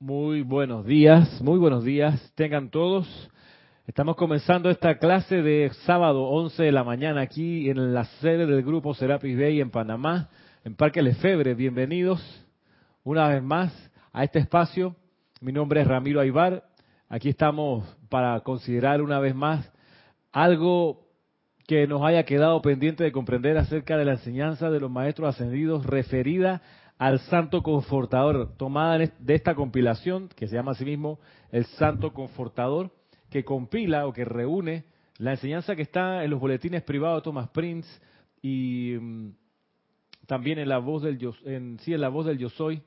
Muy buenos días, muy buenos días, tengan todos. Estamos comenzando esta clase de sábado 11 de la mañana aquí en la sede del grupo Serapis Bay en Panamá, en Parque Lefebre. Bienvenidos una vez más a este espacio. Mi nombre es Ramiro Aybar. Aquí estamos para considerar una vez más algo que nos haya quedado pendiente de comprender acerca de la enseñanza de los maestros ascendidos referida al Santo Confortador, tomada de esta compilación que se llama así mismo el Santo Confortador, que compila o que reúne la enseñanza que está en los boletines privados de Thomas Prince y mm, también en la voz del yo, en, sí, en la voz del Yo Soy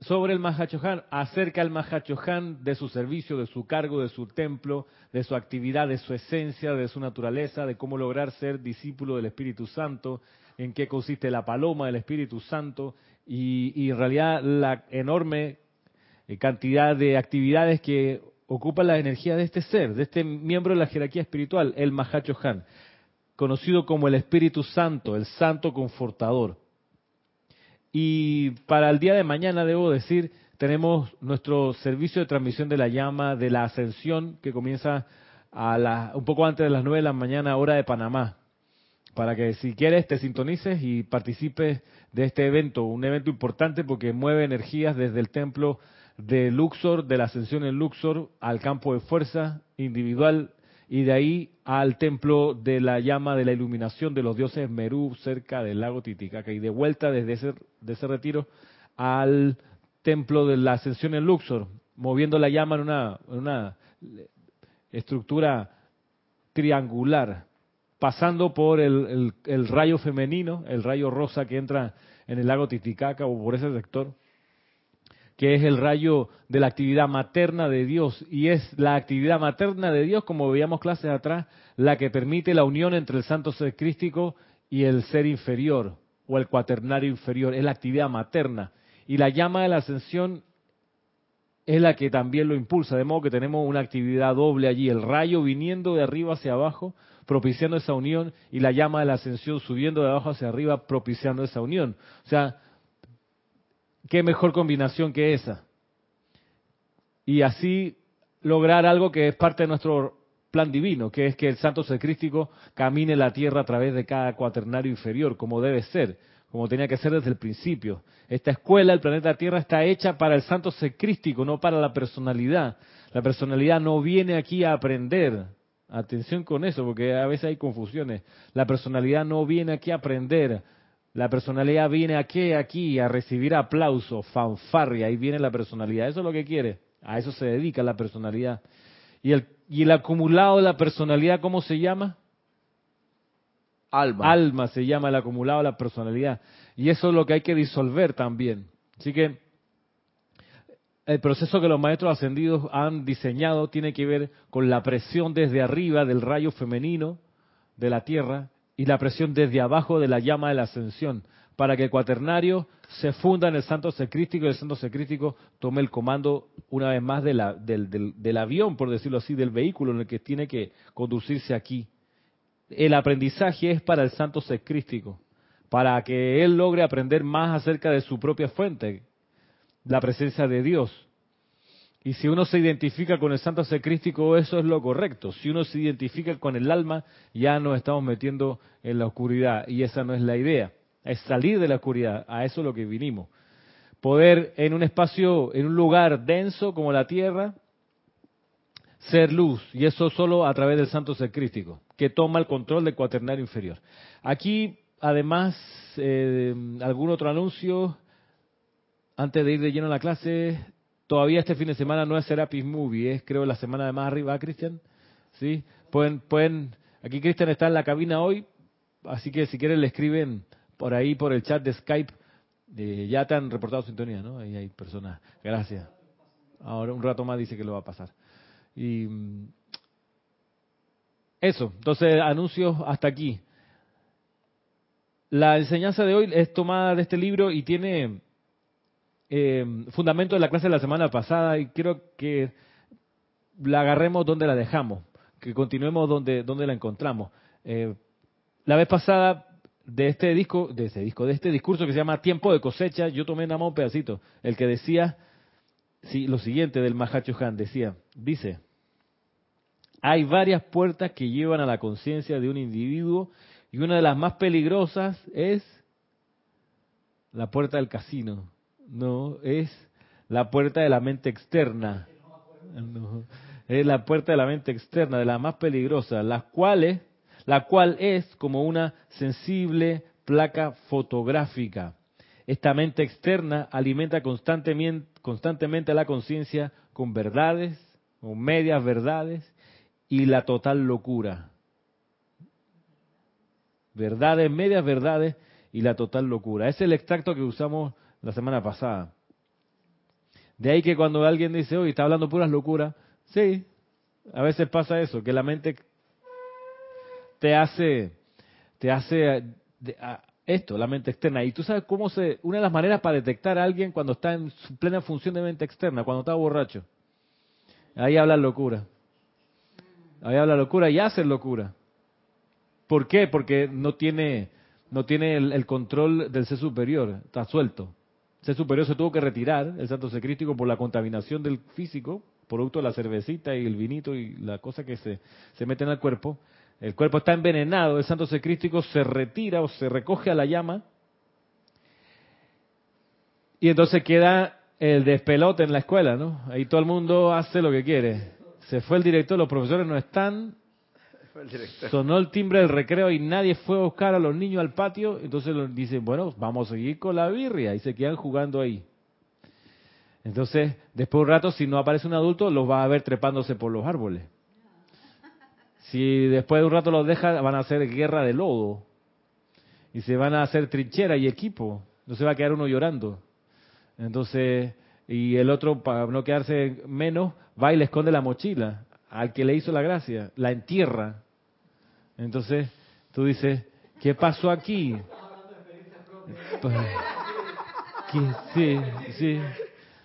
sobre el Mahachohan, acerca al Mahachohan de su servicio, de su cargo, de su templo, de su actividad, de su esencia, de su naturaleza, de cómo lograr ser discípulo del Espíritu Santo, en qué consiste la paloma del Espíritu Santo y, en realidad la enorme eh, cantidad de actividades que ocupan la energía de este ser, de este miembro de la jerarquía espiritual, el Mahachohan, conocido como el Espíritu Santo, el Santo Confortador. Y para el día de mañana, debo decir, tenemos nuestro servicio de transmisión de la llama de la ascensión que comienza a la, un poco antes de las 9 de la mañana, hora de Panamá. Para que si quieres te sintonices y participes de este evento, un evento importante porque mueve energías desde el templo de Luxor, de la ascensión en Luxor, al campo de fuerza individual y de ahí al templo de la llama de la iluminación de los dioses Merú cerca del lago Titicaca. Y de vuelta desde ese, de ese retiro al templo de la ascensión en Luxor, moviendo la llama en una, en una estructura triangular, pasando por el, el, rayo femenino, el rayo rosa que entra en el lago Titicaca o por ese sector, que es el rayo de la actividad materna de Dios. Y es la actividad materna de Dios, como veíamos clases atrás, la que permite la unión entre el santo ser crístico y el ser inferior, o el cuaternario inferior. Es la actividad materna. Y la llama de la ascensión es la que también lo impulsa, de modo que tenemos una actividad doble allí, el rayo viniendo de arriba hacia abajo, propiciando esa unión, y la llama de la ascensión subiendo de abajo hacia arriba, propiciando esa unión. O sea, qué mejor combinación que esa. Y así lograr algo que es parte de nuestro plan divino, que es que el santo ser crístico camine la tierra a través de cada cuaternario inferior, como debe ser, como tenía que ser desde el principio. Esta escuela, el planeta Tierra, está hecha para el santo ser crístico, no para la personalidad. La personalidad no viene aquí a aprender. Atención con eso, porque a veces hay confusiones. La personalidad no viene aquí a aprender la personalidad viene aquí, aquí a recibir aplauso, fanfarria, ahí viene la personalidad. Eso es lo que quiere. A eso se dedica la personalidad. ¿Y el, y el acumulado de la personalidad cómo se llama? Alma. Alma se llama el acumulado de la personalidad. Y eso es lo que hay que disolver también. Así que el proceso que los maestros ascendidos han diseñado tiene que ver con la presión desde arriba del rayo femenino de la Tierra y la presión desde abajo de la llama de la ascensión, para que el cuaternario se funda en el santo secrístico y el santo secrístico tome el comando una vez más del, avión, por decirlo así, del vehículo en el que tiene que conducirse aquí. El aprendizaje es para el santo secrístico, para que él logre aprender más acerca de su propia fuente, la presencia de Dios. Y si uno se identifica con el santo secrístico, eso es lo correcto. Si uno se identifica con el alma, ya nos estamos metiendo en la oscuridad. Y esa no es la idea. Es salir de la oscuridad. A eso es lo que vinimos. Poder en un espacio, en un lugar denso como la tierra, ser luz. Y eso solo a través del santo secrístico, que toma el control del cuaternario inferior. Aquí, además, eh, algún otro anuncio. Antes de ir de lleno a la clase, Todavía este fin de semana no es Serapis Movie, es creo la semana de más arriba, Cristian. ¿Sí? Pueden, pueden, aquí Cristian está en la cabina hoy, así que si quieren le escriben por ahí, por el chat de Skype. Eh, ya te han reportado sintonía, ¿no? Ahí hay personas. Gracias. Ahora un rato más dice que lo va a pasar. Y eso, entonces anuncios hasta aquí. La enseñanza de hoy es tomada de este libro y tiene eh, fundamento de la clase de la semana pasada y quiero que la agarremos donde la dejamos, que continuemos donde, donde la encontramos. Eh, la vez pasada de este disco, de este disco, de este discurso que se llama Tiempo de cosecha, yo tomé nada más un pedacito, el que decía sí, lo siguiente del Mahacho Han, decía, dice, hay varias puertas que llevan a la conciencia de un individuo y una de las más peligrosas es la puerta del casino, no, es la puerta de la mente externa. es la puerta de la mente externa, de la más peligrosa, las cuales, la cual es como una sensible placa fotográfica. Esta mente externa alimenta constantemente, constantemente la conciencia con verdades, con medias verdades y la total locura. Verdades, medias verdades y la total locura. Es el extracto que usamos la semana pasada. De ahí que cuando alguien dice, oye, está hablando puras locuras, sí, a veces pasa eso, que la mente te hace, te hace esto, la mente externa. Y tú sabes cómo se, una de las maneras para detectar a alguien cuando está en su plena función de mente externa, cuando está borracho. Ahí habla locura. Ahí habla locura y hace locura. ¿Por qué? Porque no tiene, no tiene el, control del ser superior, está suelto. El ser superior se tuvo que retirar, el santo secrístico, por la contaminación del físico, producto de la cervecita y el vinito y la cosa que se, se mete en el cuerpo. El cuerpo está envenenado, el santo secrístico se retira o se recoge a la llama y entonces queda el despelote en la escuela, ¿no? Ahí todo el mundo hace lo que quiere. Se fue el director, los profesores no están, Sonó el timbre del recreo y nadie fue a buscar a los niños al patio. Entonces dicen, bueno, vamos a seguir con la birria. Y se quedan jugando ahí. Entonces, después de un rato, si no aparece un adulto, los va a ver trepándose por los árboles. Si después de un rato los deja, van a hacer guerra de lodo. Y se van a hacer trinchera y equipo. No se va a quedar uno llorando. Entonces, y el otro, para no quedarse menos, va y le esconde la mochila al que le hizo la gracia, la entierra. Entonces tú dices, ¿qué pasó aquí? Pues, sí, sí.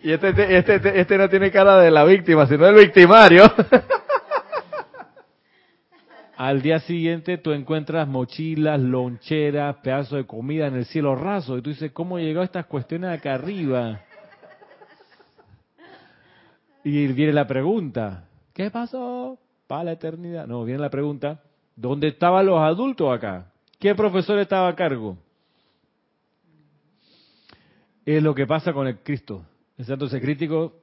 Y este, este, este, este, no tiene cara de la víctima, sino del victimario. Al día siguiente tú encuentras mochilas, loncheras, pedazos de comida en el cielo raso. Y tú dices, ¿cómo llegó estas cuestiones acá arriba? Y viene la pregunta, ¿Qué pasó? Para la eternidad. No, viene la pregunta, ¿dónde estaban los adultos acá? ¿Qué profesor estaba a cargo? Es lo que pasa con el Cristo. El santo crítico,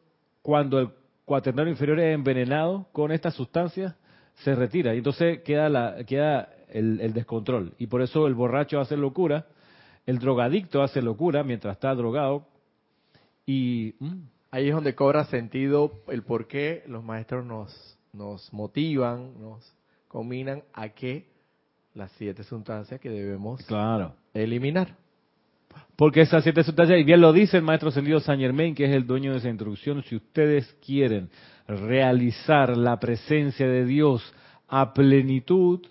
cuando el cuaternario inferior es envenenado con estas sustancias, se retira y entonces queda, la, queda el, descontrol. Y por eso el borracho hace locura, el drogadicto hace locura mientras está drogado y... Ahí es donde cobra sentido el por qué los maestros nos, nos motivan, nos combinan a que las siete sustancias que debemos claro. eliminar. Porque esas siete sustancias, y bien lo dice el maestro ascendido San Germain, que es el dueño de esa introducción, si ustedes quieren realizar la presencia de Dios a plenitud,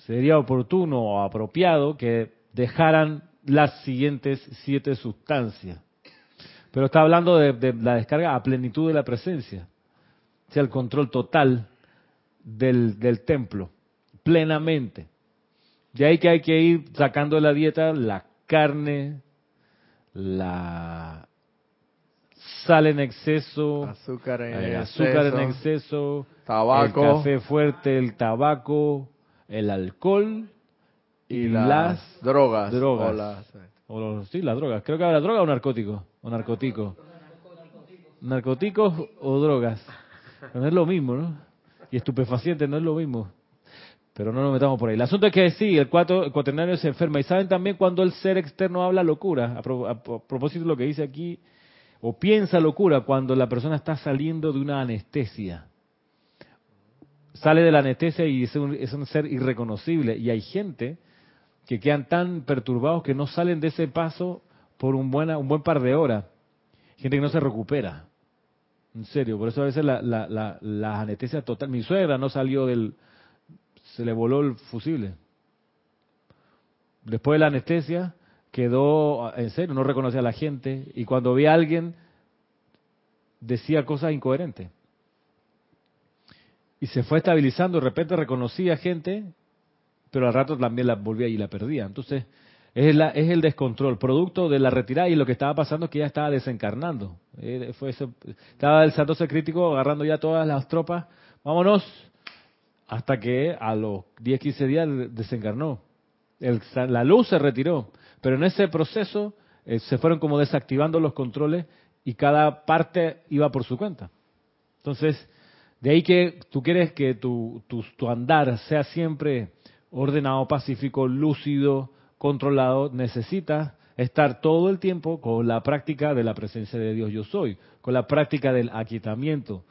sería oportuno o apropiado que dejaran las siguientes siete sustancias. Pero está hablando de, la descarga a plenitud de la presencia. O sea, el control total del, del templo, plenamente. De ahí que hay que ir sacando de la dieta la carne, la sal en exceso, azúcar en, eh, azúcar en exceso, tabaco, el café fuerte, el tabaco, el alcohol y, las, drogas. drogas. O sí, las drogas. Creo que habrá droga o narcótico. O narcótico. Narcóticos o drogas. No es lo mismo, ¿no? Y estupefacientes no es lo mismo. Pero no nos metamos por ahí. El asunto es que sí, el, cuatro, cuaternario se enferma. Y saben también cuando el ser externo habla locura. A, propósito de lo que dice aquí, o piensa locura cuando la persona está saliendo de una anestesia. Sale de la anestesia y es un, es un ser irreconocible. Y hay gente que quedan tan perturbados que no salen de ese paso por un, buena, un buen par de horas. Gente que no se recupera. En serio, por eso a veces la, la, la, anestesia total. Mi suegra no salió del. Se le voló el fusible. Después de la anestesia, quedó. En serio, no reconocía a la gente. Y cuando vi a alguien, decía cosas incoherentes. Y se fue estabilizando. De repente reconocía gente pero al rato también la volvía y la perdía. Entonces, Es, la, es el descontrol, producto de la retirada y lo que estaba pasando es que ya estaba desencarnando. Eh, fue eso, estaba el crítico agarrando ya todas las tropas, vámonos, hasta que a los 10, 15 días desencarnó. La luz se retiró, pero en ese proceso eh, se fueron como desactivando los controles y cada parte iba por su cuenta. Entonces, de ahí que tú quieres que tu, tu, tu andar sea siempre ordenado, pacífico, lúcido, controlado, necesitas estar todo el tiempo con la práctica de la presencia de Dios yo soy, con la práctica del aquietamiento,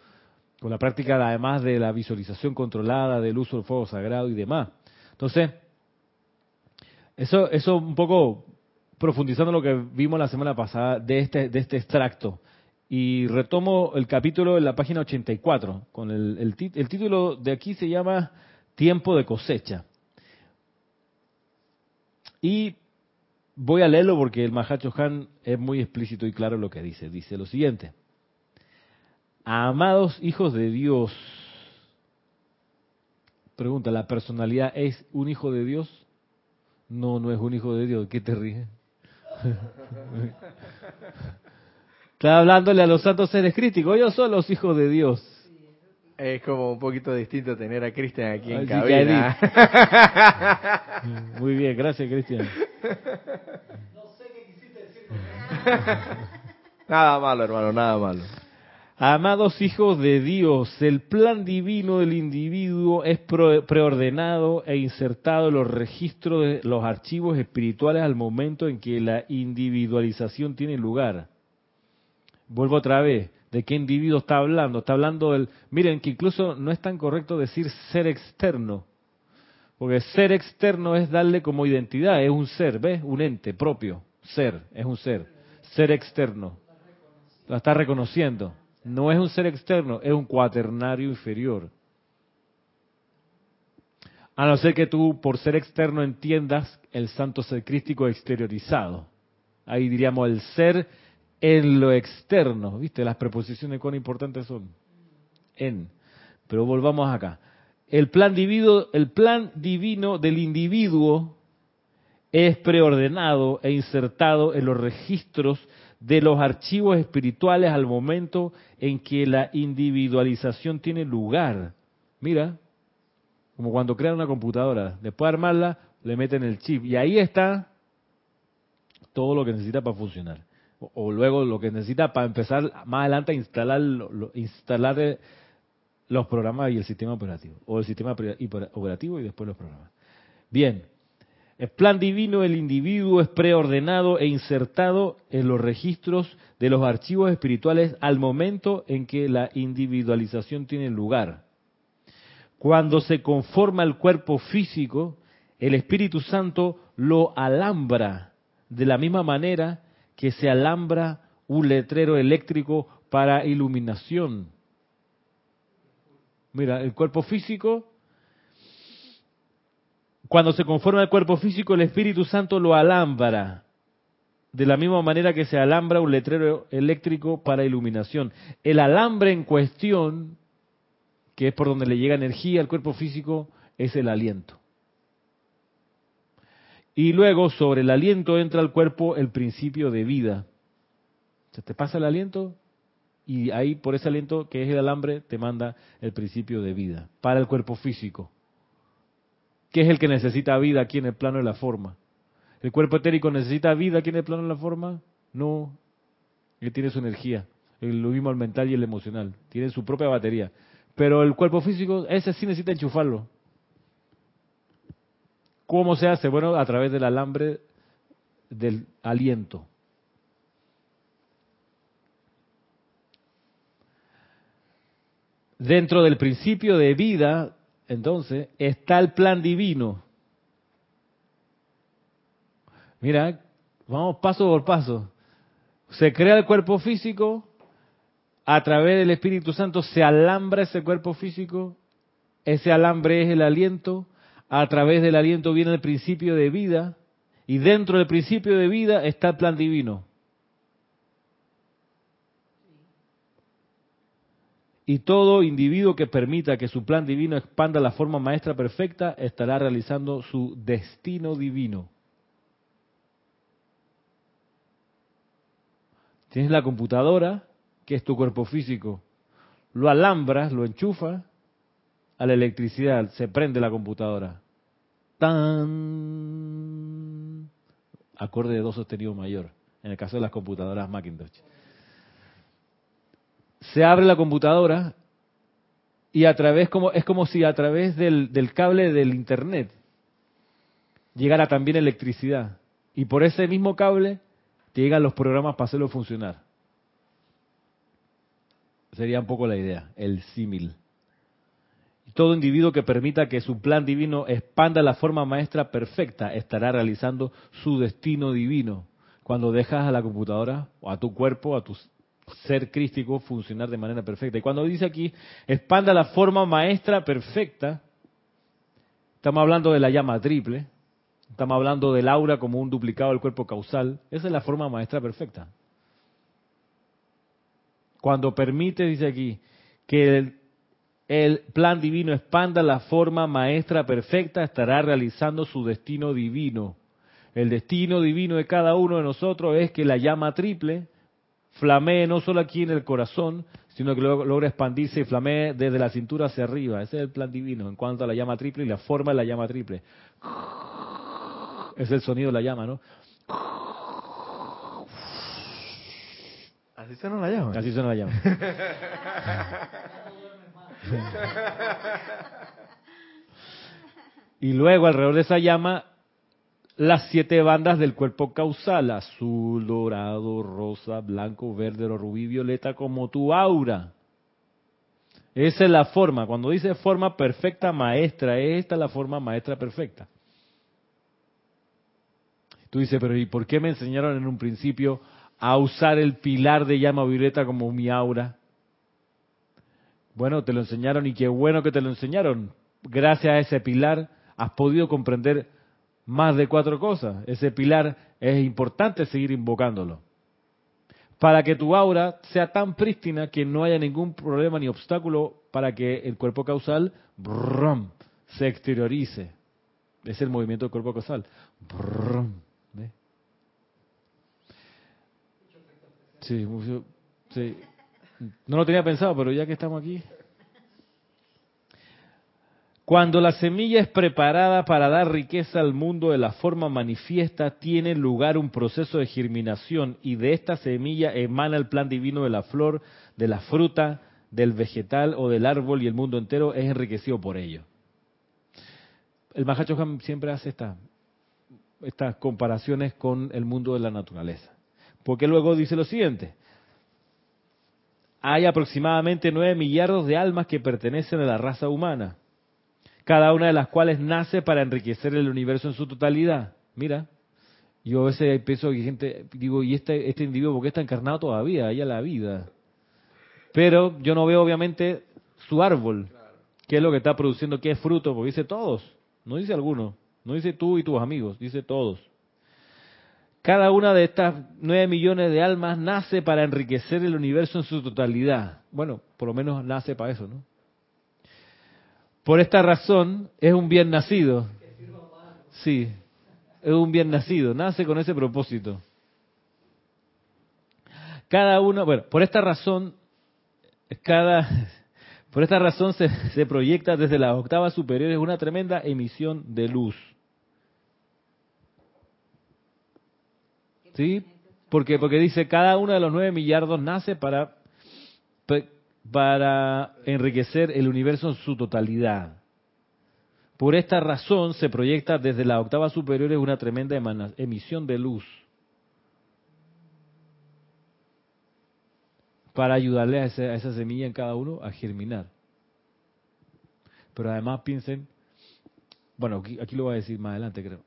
con la práctica además de la visualización controlada, del uso del fuego sagrado y demás. Entonces, eso, eso un poco profundizando lo que vimos la semana pasada de este, de este extracto. Y retomo el capítulo en la página 84, con el, el título de aquí se llama Tiempo de cosecha. Y voy a leerlo porque el Mahacho Han es muy explícito y claro lo que dice. Dice lo siguiente. Amados hijos de Dios. Pregunta, ¿la personalidad es un hijo de Dios? No, no es un hijo de Dios. ¿Qué te ríes? Está hablándole a los santos seres críticos. Ellos son los hijos de Dios. Es como un poquito distinto tener a Cristian aquí en cabina. Muy bien, gracias Cristian. No sé qué quisiste decir Nada malo, hermano, nada malo. Amados hijos de Dios, el plan divino del individuo es preordenado e insertado en los registros de los archivos espirituales al momento en que la individualización tiene lugar. Vuelvo otra vez de qué individuo está hablando. Está hablando del... Miren que incluso no es tan correcto decir ser externo, porque ser externo es darle como identidad, es un ser, ¿ves? Un ente propio, ser, es un ser. Ser externo. Lo está reconociendo. No es un ser externo, es un cuaternario inferior. A no ser que tú, por ser externo, entiendas el santo ser crístico exteriorizado. Ahí diríamos el ser en lo externo. ¿Viste? Las preposiciones cuán importantes son. En. Pero volvamos acá. El plan divino, el plan divino del individuo es preordenado e insertado en los registros de los archivos espirituales al momento en que la individualización tiene lugar. Mira, como cuando crean una computadora, después de armarla, le meten el chip y ahí está todo lo que necesita para funcionar o, luego lo que necesita para empezar más adelante a instalar, instalar eh, los programas y el sistema operativo, o el sistema operativo y después los programas. Bien, el plan divino del individuo es preordenado e insertado en los registros de los archivos espirituales al momento en que la individualización tiene lugar. Cuando se conforma el cuerpo físico, el Espíritu Santo lo alambra de la misma manera que se alambra un letrero eléctrico para iluminación. Mira, el cuerpo físico, cuando se conforma el cuerpo físico, el Espíritu Santo lo alambra. De la misma manera que se alambra un letrero eléctrico para iluminación. El alambre en cuestión, que es por donde le llega energía al cuerpo físico, es el aliento. Y luego sobre el aliento entra al cuerpo el principio de vida. Se te pasa el aliento y ahí por ese aliento que es el alambre te manda el principio de vida para el cuerpo físico. ¿Qué es el que necesita vida aquí en el plano de la forma? ¿El cuerpo etérico necesita vida aquí en el plano de la forma? No. Él tiene su energía, lo mismo el mental y el emocional. Tiene su propia batería. Pero el cuerpo físico, ese sí necesita enchufarlo. ¿Cómo se hace? Bueno, a través del alambre del aliento. Dentro del principio de vida, entonces, está el plan divino. Mira, vamos paso por paso. Se crea el cuerpo físico, a través del Espíritu Santo se alambra ese cuerpo físico, ese alambre es el aliento, a través del aliento viene el principio de vida y dentro del principio de vida está el plan divino. Y todo individuo que permita que su plan divino expanda la forma maestra perfecta estará realizando su destino divino. Tienes la computadora, que es tu cuerpo físico. Lo alambras, lo enchufas a la electricidad, se prende la computadora. ¡Tan! Acorde de do sostenido mayor, en el caso de las computadoras Macintosh. Se abre la computadora y a través, como, es como si a través del, del cable del internet llegara también electricidad. Y por ese mismo cable te llegan los programas para hacerlo funcionar. Sería un poco la idea, el símil. Todo individuo que permita que su plan divino expanda la forma maestra perfecta estará realizando su destino divino. Cuando dejas a la computadora o a tu cuerpo, a tu ser crístico funcionar de manera perfecta. Y cuando dice aquí, expanda la forma maestra perfecta, estamos hablando de la llama triple, estamos hablando del aura como un duplicado del cuerpo causal, esa es la forma maestra perfecta. Cuando permite, dice aquí, que el, el plan divino expanda la forma maestra perfecta, estará realizando su destino divino. El destino divino de cada uno de nosotros es que la llama triple flamee no solo aquí en el corazón, sino que logra expandirse y flamee desde la cintura hacia arriba. Ese es el plan divino en cuanto a la llama triple y la forma de la llama triple. Es el sonido de la llama, ¿no? Así suena la llama. Así suena la llama. y luego alrededor de esa llama las siete bandas del cuerpo causal, azul, dorado, rosa, blanco, verde, rubí, violeta, como tu aura. Esa es la forma. Cuando dice forma perfecta maestra, esta es la forma maestra perfecta. Tú dices, pero ¿y por qué me enseñaron en un principio a usar el pilar de llama violeta como mi aura? Bueno, te lo enseñaron y qué bueno que te lo enseñaron. Gracias a ese pilar has podido comprender más de cuatro cosas. Ese pilar es importante seguir invocándolo. Para que tu aura sea tan prístina que no haya ningún problema ni obstáculo para que el cuerpo causal se exteriorice. Es el movimiento del cuerpo causal. sí, sí. No lo tenía pensado, pero ya que estamos aquí. Cuando la semilla es preparada para dar riqueza al mundo de la forma manifiesta, tiene lugar un proceso de germinación y de esta semilla emana el plan divino de la flor, de la fruta, del vegetal o del árbol y el mundo entero es enriquecido por ello. El Mahacho siempre hace estas comparaciones con el mundo de la naturaleza. Porque luego dice lo siguiente, hay aproximadamente nueve millardos de almas que pertenecen a la raza humana, cada una de las cuales nace para enriquecer el universo en su totalidad. Mira, yo a veces pienso que gente, digo, ¿y este, este individuo por qué está encarnado todavía? Allá la vida. Pero yo no veo obviamente su árbol, qué es lo que está produciendo, qué es fruto, porque dice todos, no dice alguno, no dice tú y tus amigos, dice todos. Cada una de estas nueve millones de almas nace para enriquecer el universo en su totalidad. Bueno, por lo menos nace para eso, ¿no? Por esta razón es un bien nacido. Sí, es un bien nacido, nace con ese propósito. Cada uno, bueno, por esta razón, cada, por esta razón se, se proyecta desde las octavas superiores una tremenda emisión de luz. ¿Sí? Porque, porque dice, cada uno de los nueve millardos nace para, para enriquecer el universo en su totalidad. Por esta razón se proyecta desde la octava superior una tremenda emisión de luz para ayudarle a, esa semilla en cada uno a germinar. Pero además piensen, bueno, aquí, aquí, lo voy a decir más adelante creo,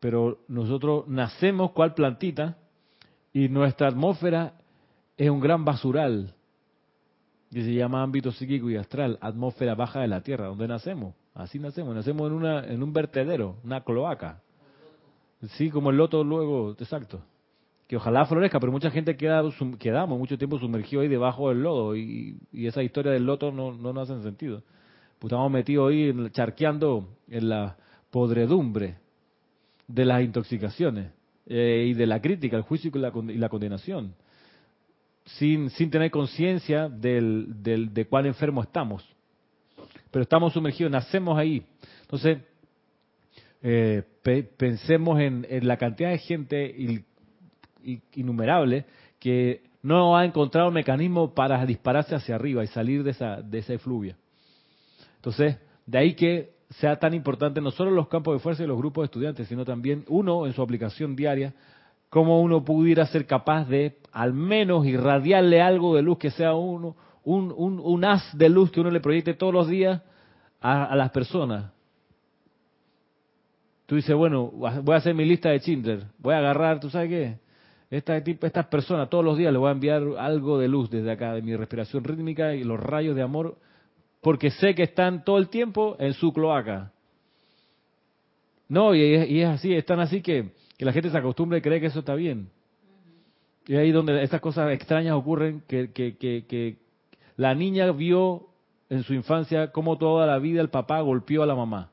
pero nosotros nacemos cual plantita y nuestra atmósfera es un gran basural que se llama ámbito psíquico y astral, atmósfera baja de la Tierra, donde nacemos. Así nacemos, nacemos en, una, en un vertedero, una cloaca. Sí, como el loto luego, exacto. Que ojalá florezca, pero mucha gente queda, quedamos mucho tiempo sumergidos ahí debajo del lodo y, esa historia del loto no, no nos hace sentido. Pues estamos metidos ahí charqueando en la podredumbre de las intoxicaciones eh, y de la crítica, el juicio y la, condenación. Sin, sin tener conciencia del, del, de cuál enfermo estamos. Pero estamos sumergidos, nacemos ahí. Entonces, eh, pensemos en, la cantidad de gente innumerable que no ha encontrado mecanismo para dispararse hacia arriba y salir de esa, de esa efluvia. Entonces, de ahí que sea tan importante no solo los campos de fuerza y los grupos de estudiantes, sino también uno en su aplicación diaria, cómo uno pudiera ser capaz de al menos irradiarle algo de luz que sea uno, un, un, haz de luz que uno le proyecte todos los días a, las personas. Tú dices, bueno, voy a hacer mi lista de Schindler, voy a agarrar, ¿tú sabes qué? Esta, estas personas todos los días le voy a enviar algo de luz desde acá, de mi respiración rítmica y los rayos de amor, porque sé que están todo el tiempo en su cloaca. No, y es, así, están así que, que, la gente se acostumbra y cree que eso está bien. Y ahí donde estas cosas extrañas ocurren, que, que, que la niña vio en su infancia cómo toda la vida el papá golpeó a la mamá,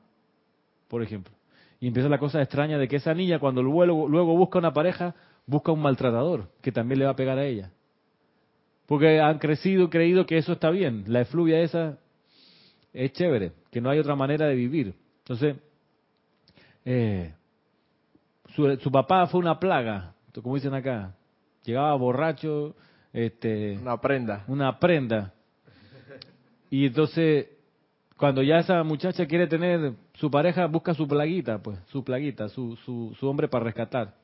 por ejemplo. Y empieza la cosa extraña de que esa niña cuando luego, luego busca una pareja, busca un maltratador que también le va a pegar a ella. Porque han crecido, creído que eso está bien. La efluvia esa es chévere, que no hay otra manera de vivir. Entonces, eh, su, su, papá fue una plaga, como dicen acá. Llegaba borracho, este, una prenda. Una prenda. Y entonces, cuando ya esa muchacha quiere tener su pareja, busca su plaguita, pues, su plaguita, su, su, su hombre para rescatar.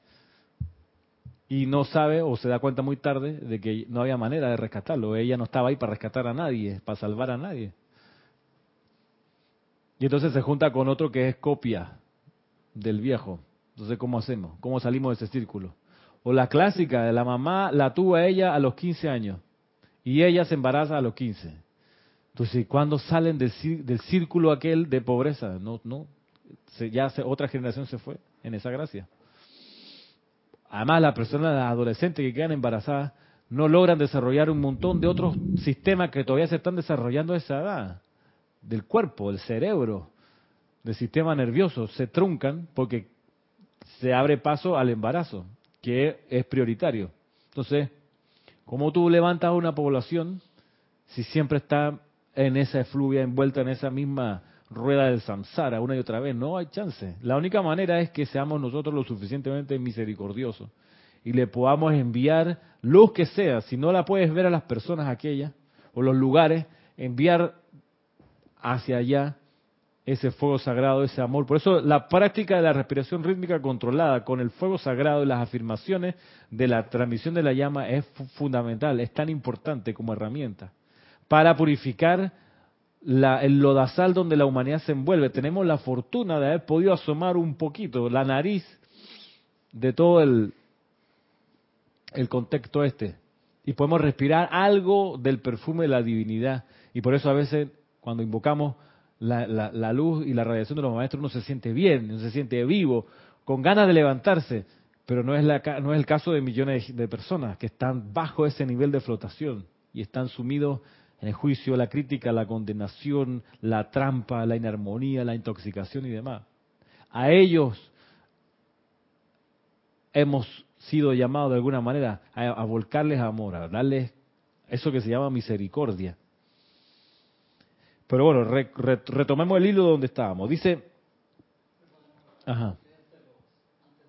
Y no sabe o se da cuenta muy tarde de que no había manera de rescatarlo. Ella no estaba ahí para rescatar a nadie, para salvar a nadie. Y entonces se junta con otro que es copia del viejo. Entonces, ¿cómo hacemos? ¿Cómo salimos de ese círculo? O la clásica, de la mamá la tuvo a ella a los 15 años y ella se embaraza a los 15. Entonces, ¿cuándo salen del, círculo aquel de pobreza? No, no, ya otra generación se fue en esa gracia. Además, las personas adolescentes que quedan embarazadas no logran desarrollar un montón de otros sistemas que todavía se están desarrollando a esa edad, del cuerpo, del cerebro, del sistema nervioso, se truncan porque se abre paso al embarazo, que es prioritario. Entonces, ¿cómo tú levantas una población si siempre está en esa efluvia, envuelta en esa misma rueda del samsara una y otra vez. No hay chance. La única manera es que seamos nosotros lo suficientemente misericordiosos y le podamos enviar luz que sea. Si no la puedes ver a las personas aquellas o los lugares, enviar hacia allá ese fuego sagrado, ese amor. Por eso la práctica de la respiración rítmica controlada con el fuego sagrado y las afirmaciones de la transmisión de la llama es fundamental, es tan importante como herramienta para purificar el lodazal donde la humanidad se envuelve. Tenemos la fortuna de haber podido asomar un poquito la nariz de todo el, el contexto este. Y podemos respirar algo del perfume de la divinidad. Y por eso a veces cuando invocamos la, la, luz y la radiación de los maestros uno se siente bien, uno se siente vivo, con ganas de levantarse. Pero no es, la, no es el caso de millones de personas que están bajo ese nivel de flotación y están sumidos en el juicio, la crítica, la condenación, la trampa, la inarmonía, la intoxicación y demás. A ellos hemos sido llamados de alguna manera a, volcarles amor, a darles eso que se llama misericordia. Pero bueno, retomemos el hilo donde estábamos. Dice, ajá.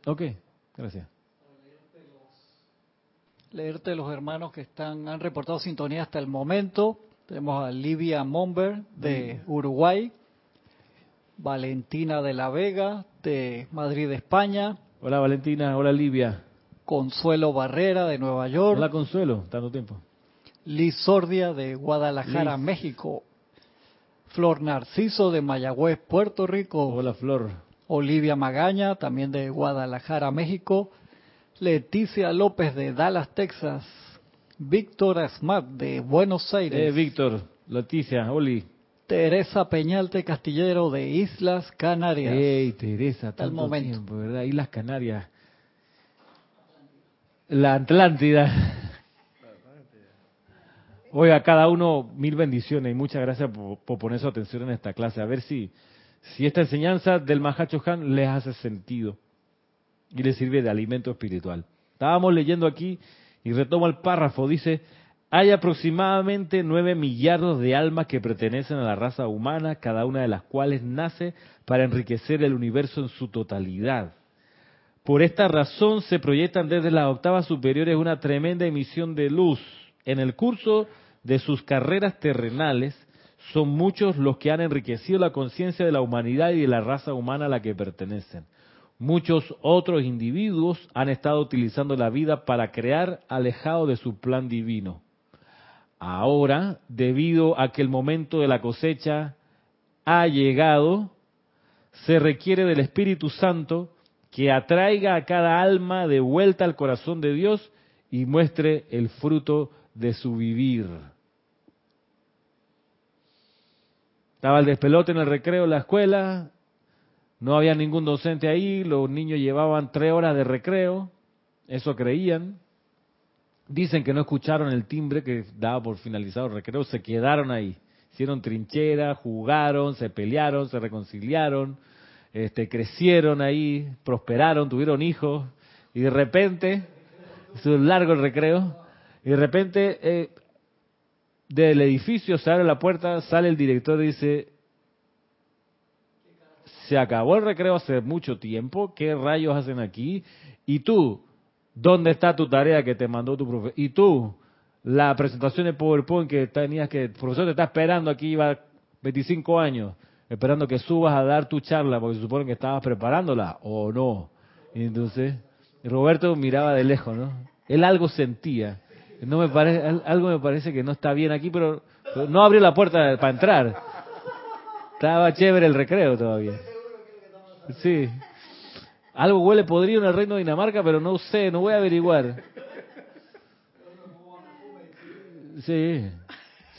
Ok, gracias leerte los hermanos que están han reportado sintonía hasta el momento. Tenemos a Livia Momber de Uruguay, Valentina de la Vega de Madrid, España. Hola Valentina, hola Livia. Consuelo Barrera de Nueva York. Hola Consuelo, tanto tiempo. Liz Sordia de Guadalajara, México. Flor Narciso de Mayagüez, Puerto Rico. Hola Flor. Olivia Magaña, también de Guadalajara, México. Leticia López de Dallas, Texas. Víctor Asmat de Buenos Aires. Eh, Víctor, Leticia, Oli. Teresa Peñalte Castillero de Islas Canarias. Hey, Teresa, tanto momento. tiempo, ¿verdad? Islas Canarias. La Atlántida. Oiga, cada uno mil bendiciones y muchas gracias por, poner su atención en esta clase. A ver si, si esta enseñanza del Mahacho Han les hace sentido y le sirve de alimento espiritual. Estábamos leyendo aquí Y retomo el párrafo, dice, hay aproximadamente nueve millardos de almas que pertenecen a la raza humana, cada una de las cuales nace para enriquecer el universo en su totalidad. Por esta razón se proyectan desde las octavas superiores una tremenda emisión de luz. En el curso de sus carreras terrenales, son muchos los que han enriquecido la conciencia de la humanidad y de la raza humana a la que pertenecen. Muchos otros individuos han estado utilizando la vida para crear alejado de su plan divino. Ahora, debido a que el momento de la cosecha ha llegado, se requiere del Espíritu Santo que atraiga a cada alma de vuelta al corazón de Dios y muestre el fruto de su vivir. Estaba el despelote en el recreo en la escuela, no había ningún docente ahí, los niños llevaban tres horas de recreo, eso creían. Dicen que no escucharon el timbre que daba por finalizado el recreo, se quedaron ahí. Hicieron trinchera, jugaron, se pelearon, se reconciliaron, este, crecieron ahí, prosperaron, tuvieron hijos, y de repente, es un largo el recreo, y de repente eh, del edificio se abre la puerta, sale el director y dice, se acabó el recreo hace mucho tiempo, ¿qué rayos hacen aquí? Y tú, ¿dónde está tu tarea que te mandó tu profesor? Y tú, la presentación de PowerPoint que tenías que, el profesor te está esperando aquí, iba 25 años, esperando que subas a dar tu charla, porque se supone que estabas preparándola, o no. Y entonces, Roberto miraba de lejos, ¿no? Él algo sentía. No me parece, algo me parece que no está bien aquí, pero, no abrió la puerta para entrar. Estaba chévere el recreo todavía. Sí. Algo huele podrido en el reino de Dinamarca, pero no sé, no voy a averiguar. Sí.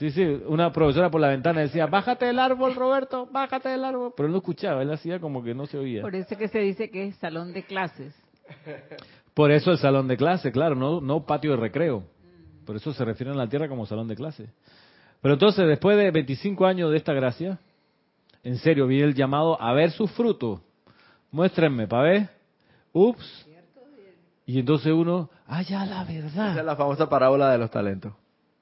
Sí, sí, una profesora por la ventana decía, bájate del árbol, Roberto, bájate del árbol. Pero él no escuchaba, él hacía como que no se oía. Por eso que se dice que es salón de clases. Por eso el salón de clase, claro, no, no patio de recreo. Por eso se refieren a la tierra como salón de clase. Pero entonces, después de 25 años de esta gracia, en serio, viene el llamado a ver sus frutos. Muéstrenme, para ver. Ups. Y entonces uno, ah, ya la verdad. Esa es la famosa parábola de los talentos.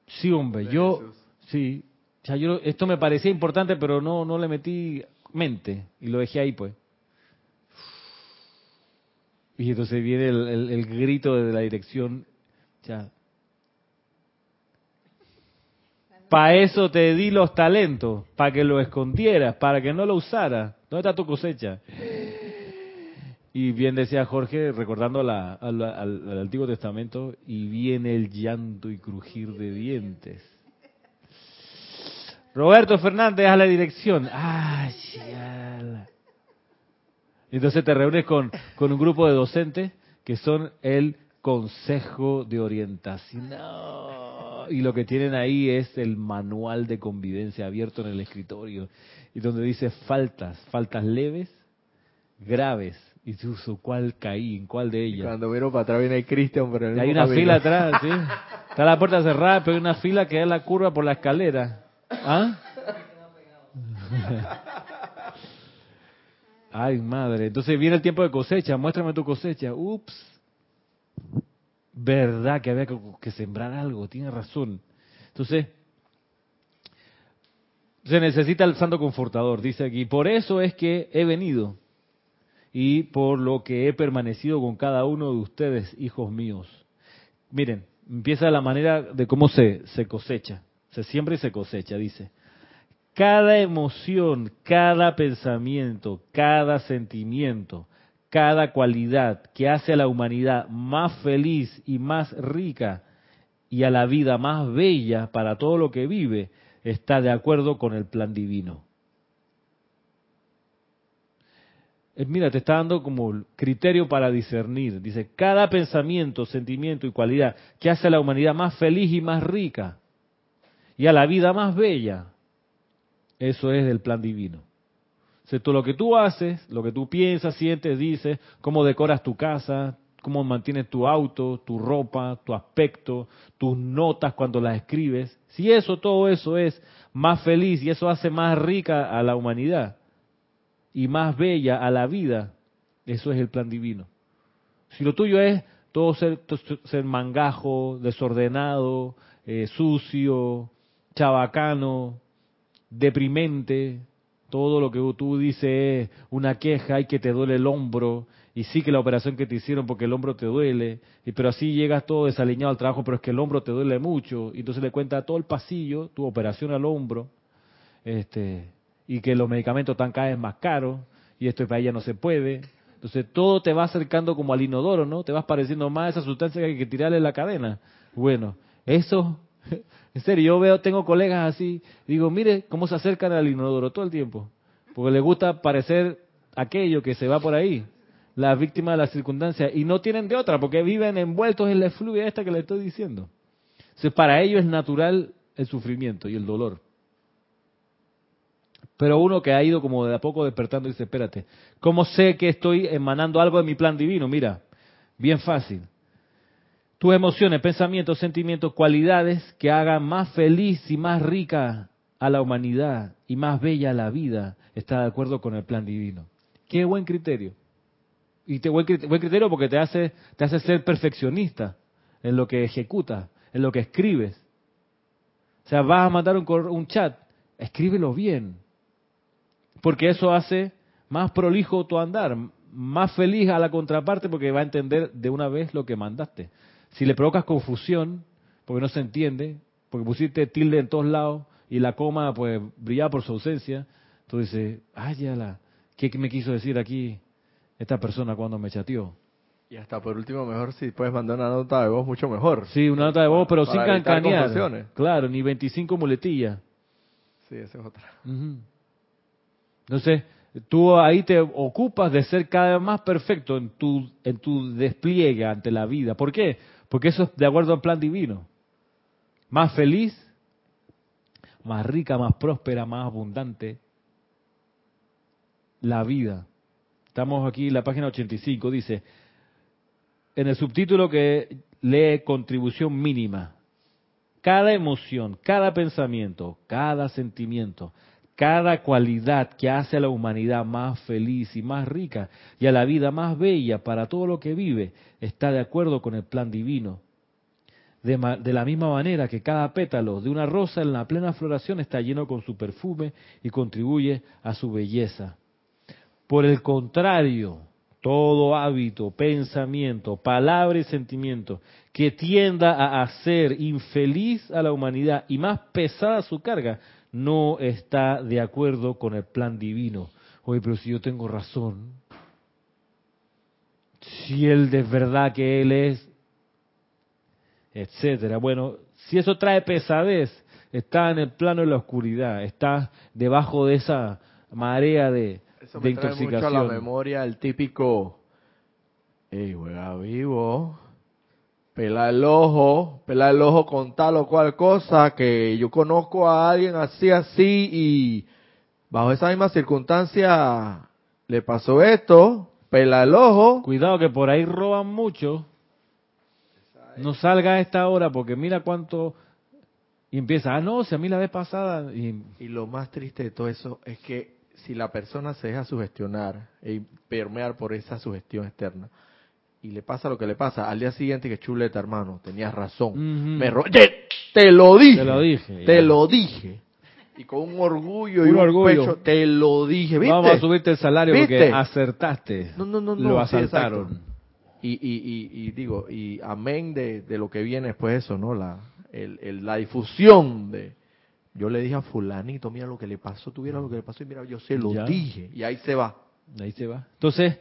Sí, hombre, yo, sí. Ya yo, esto me parecía importante, pero no, no le metí mente y lo dejé ahí, pues. Y entonces viene el, el grito de la dirección, ya, Para eso te di los talentos, para que lo escondieras, para que no lo usaras. ¿Dónde está tu cosecha? Y bien decía Jorge, recordando al, Antiguo Testamento, y viene el llanto y crujir de dientes. Roberto Fernández a la dirección. Ay, Entonces te reúnes con, con un grupo de docentes que son el Consejo de Orientación. No y lo que tienen ahí es el manual de convivencia abierto en el escritorio y donde dice faltas, faltas leves, graves. Y tú, ¿cuál caí? ¿En cuál de ellas? cuando vieron para atrás viene Cristian, pero hay una fila atrás, ¿sí? Está la puerta cerrada, pero hay una fila que da la curva por la escalera. ¿Ah? Ay, madre. Entonces viene el tiempo de cosecha. Muéstrame tu cosecha. Ups verdad que había que, sembrar algo, tiene razón. Entonces, se necesita el santo confortador, dice aquí. Por eso es que he venido y por lo que he permanecido con cada uno de ustedes, hijos míos. Miren, empieza la manera de cómo se, se cosecha. Se siembra y se cosecha, dice. Cada emoción, cada pensamiento, cada sentimiento, cada cualidad que hace a la humanidad más feliz y más rica y a la vida más bella para todo lo que vive, está de acuerdo con el plan divino. Eh, mira, te está dando como criterio para discernir. Dice, cada pensamiento, sentimiento y cualidad que hace a la humanidad más feliz y más rica y a la vida más bella, eso es del plan divino todo lo que tú haces, lo que tú piensas, sientes, dices, cómo decoras tu casa, cómo mantienes tu auto, tu ropa, tu aspecto, tus notas cuando las escribes, si eso, todo eso es más feliz y eso hace más rica a la humanidad y más bella a la vida, eso es el plan divino. Si lo tuyo es todo ser, ser mangajo, desordenado, eh, sucio, chabacano, deprimente, todo lo que tú dices es una queja y que te duele el hombro, y sí que la operación que te hicieron porque el hombro te duele, y, pero así llegas todo desaliñado al trabajo, pero es que el hombro te duele mucho, y entonces le cuenta todo el pasillo, tu operación al hombro, este, y que los medicamentos están cada vez más caros, y esto para ella no se puede. Entonces todo te va acercando como al inodoro, ¿no? Te vas pareciendo más a esa sustancia que hay que tirarle la cadena. Bueno, eso, en serio, yo veo, tengo colegas así, digo, mire cómo se acercan al inodoro todo el tiempo, porque le gusta parecer aquello que se va por ahí, la víctima de las circunstancias, y no tienen de otra, porque viven envueltos en la efluvia esta que le estoy diciendo. Entonces, para ellos es natural el sufrimiento y el dolor. Pero uno que ha ido como de a poco despertando dice, espérate, ¿cómo sé que estoy emanando algo de mi plan divino? Mira, bien fácil. Tus emociones, pensamientos, sentimientos, cualidades que hagan más feliz y más rica a la humanidad y más bella la vida, está de acuerdo con el plan divino. Qué buen criterio. Y te, buen, criterio porque te hace, te hace ser perfeccionista en lo que ejecutas, en lo que escribes. O sea, vas a mandar un, un chat, escríbelo bien, porque eso hace más prolijo tu andar, más feliz a la contraparte porque va a entender de una vez lo que mandaste. Si le provocas confusión, porque no se entiende, porque pusiste tilde en todos lados y la coma pues brillaba por su ausencia, tú dices, ay, ya la, ¿qué me quiso decir aquí esta persona cuando me chateó? Y hasta por último, mejor si puedes mandar una nota de voz, mucho mejor. Sí, una nota de voz, pero sin cancanear. Claro, ni 25 muletillas. Sí, esa es otra. Entonces, tú ahí te ocupas de ser cada vez más perfecto en tu, en tu despliegue ante la vida. ¿Por qué? Porque eso es de acuerdo al plan divino. Más feliz, más rica, más próspera, más abundante la vida. Estamos aquí en la página 85, dice, en el subtítulo que lee contribución mínima, cada emoción, cada pensamiento, cada sentimiento, cada cualidad que hace a la humanidad más feliz y más rica y a la vida más bella para todo lo que vive está de acuerdo con el plan divino. De, la misma manera que cada pétalo de una rosa en la plena floración está lleno con su perfume y contribuye a su belleza. Por el contrario, todo hábito, pensamiento, palabra y sentimiento que tienda a hacer infeliz a la humanidad y más pesada su carga, no está de acuerdo con el plan divino. Oye, pero si yo tengo razón, si él de verdad que él es, etcétera. Bueno, si eso trae pesadez, está en el plano de la oscuridad, está debajo de esa marea de, eso me Trae mucho a la memoria el típico, hey, juega vivo, pela el ojo, pela el ojo con tal o cual cosa, que yo conozco a alguien así, así, y bajo esa misma circunstancia le pasó esto, pela el ojo. Cuidado que por ahí roban mucho. No salga a esta hora porque mira cuánto... Y empieza, ah, no, si a mí la vez pasada... Y, y lo más triste de todo eso es que si la persona se deja sugestionar y permear por esa sugestión externa, y le pasa lo que le pasa, al día siguiente que chuleta, hermano, tenías razón. Me te, lo dije. Te lo dije. Te lo dije. Y con un orgullo y un orgullo. pecho, te lo dije. ¿Viste? Vamos a subirte el salario porque acertaste. No, no, no, no. Lo asaltaron. y, y, y, digo, y amén de, de, lo que viene después eso, ¿no? La, el, la difusión de... Yo le dije a fulanito, mira lo que le pasó, tuviera lo que le pasó y mira, yo se lo dije. Y ahí se va. Ahí se va. Entonces,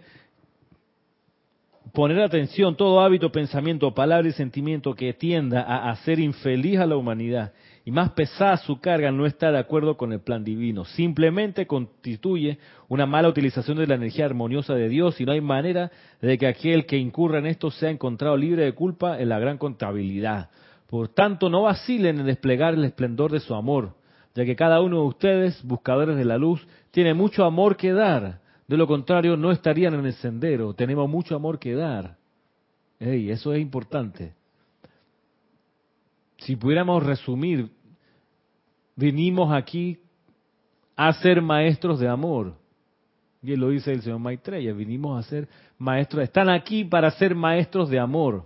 poner atención, todo hábito, pensamiento, palabra y sentimiento que tienda a hacer infeliz a la humanidad y más pesada su carga no está de acuerdo con el plan divino. Simplemente constituye una mala utilización de la energía armoniosa de Dios y no hay manera de que aquel que incurra en esto sea encontrado libre de culpa en la gran contabilidad. Por tanto, no vacilen en desplegar el esplendor de su amor, ya que cada uno de ustedes, buscadores de la luz, tiene mucho amor que dar de lo contrario, no estarían en el sendero. Tenemos mucho amor que dar. Ey, eso es importante. Si pudiéramos resumir, venimos aquí a ser maestros de amor. Y lo dice el señor Maitreya, vinimos a ser maestros, están aquí para ser maestros de amor.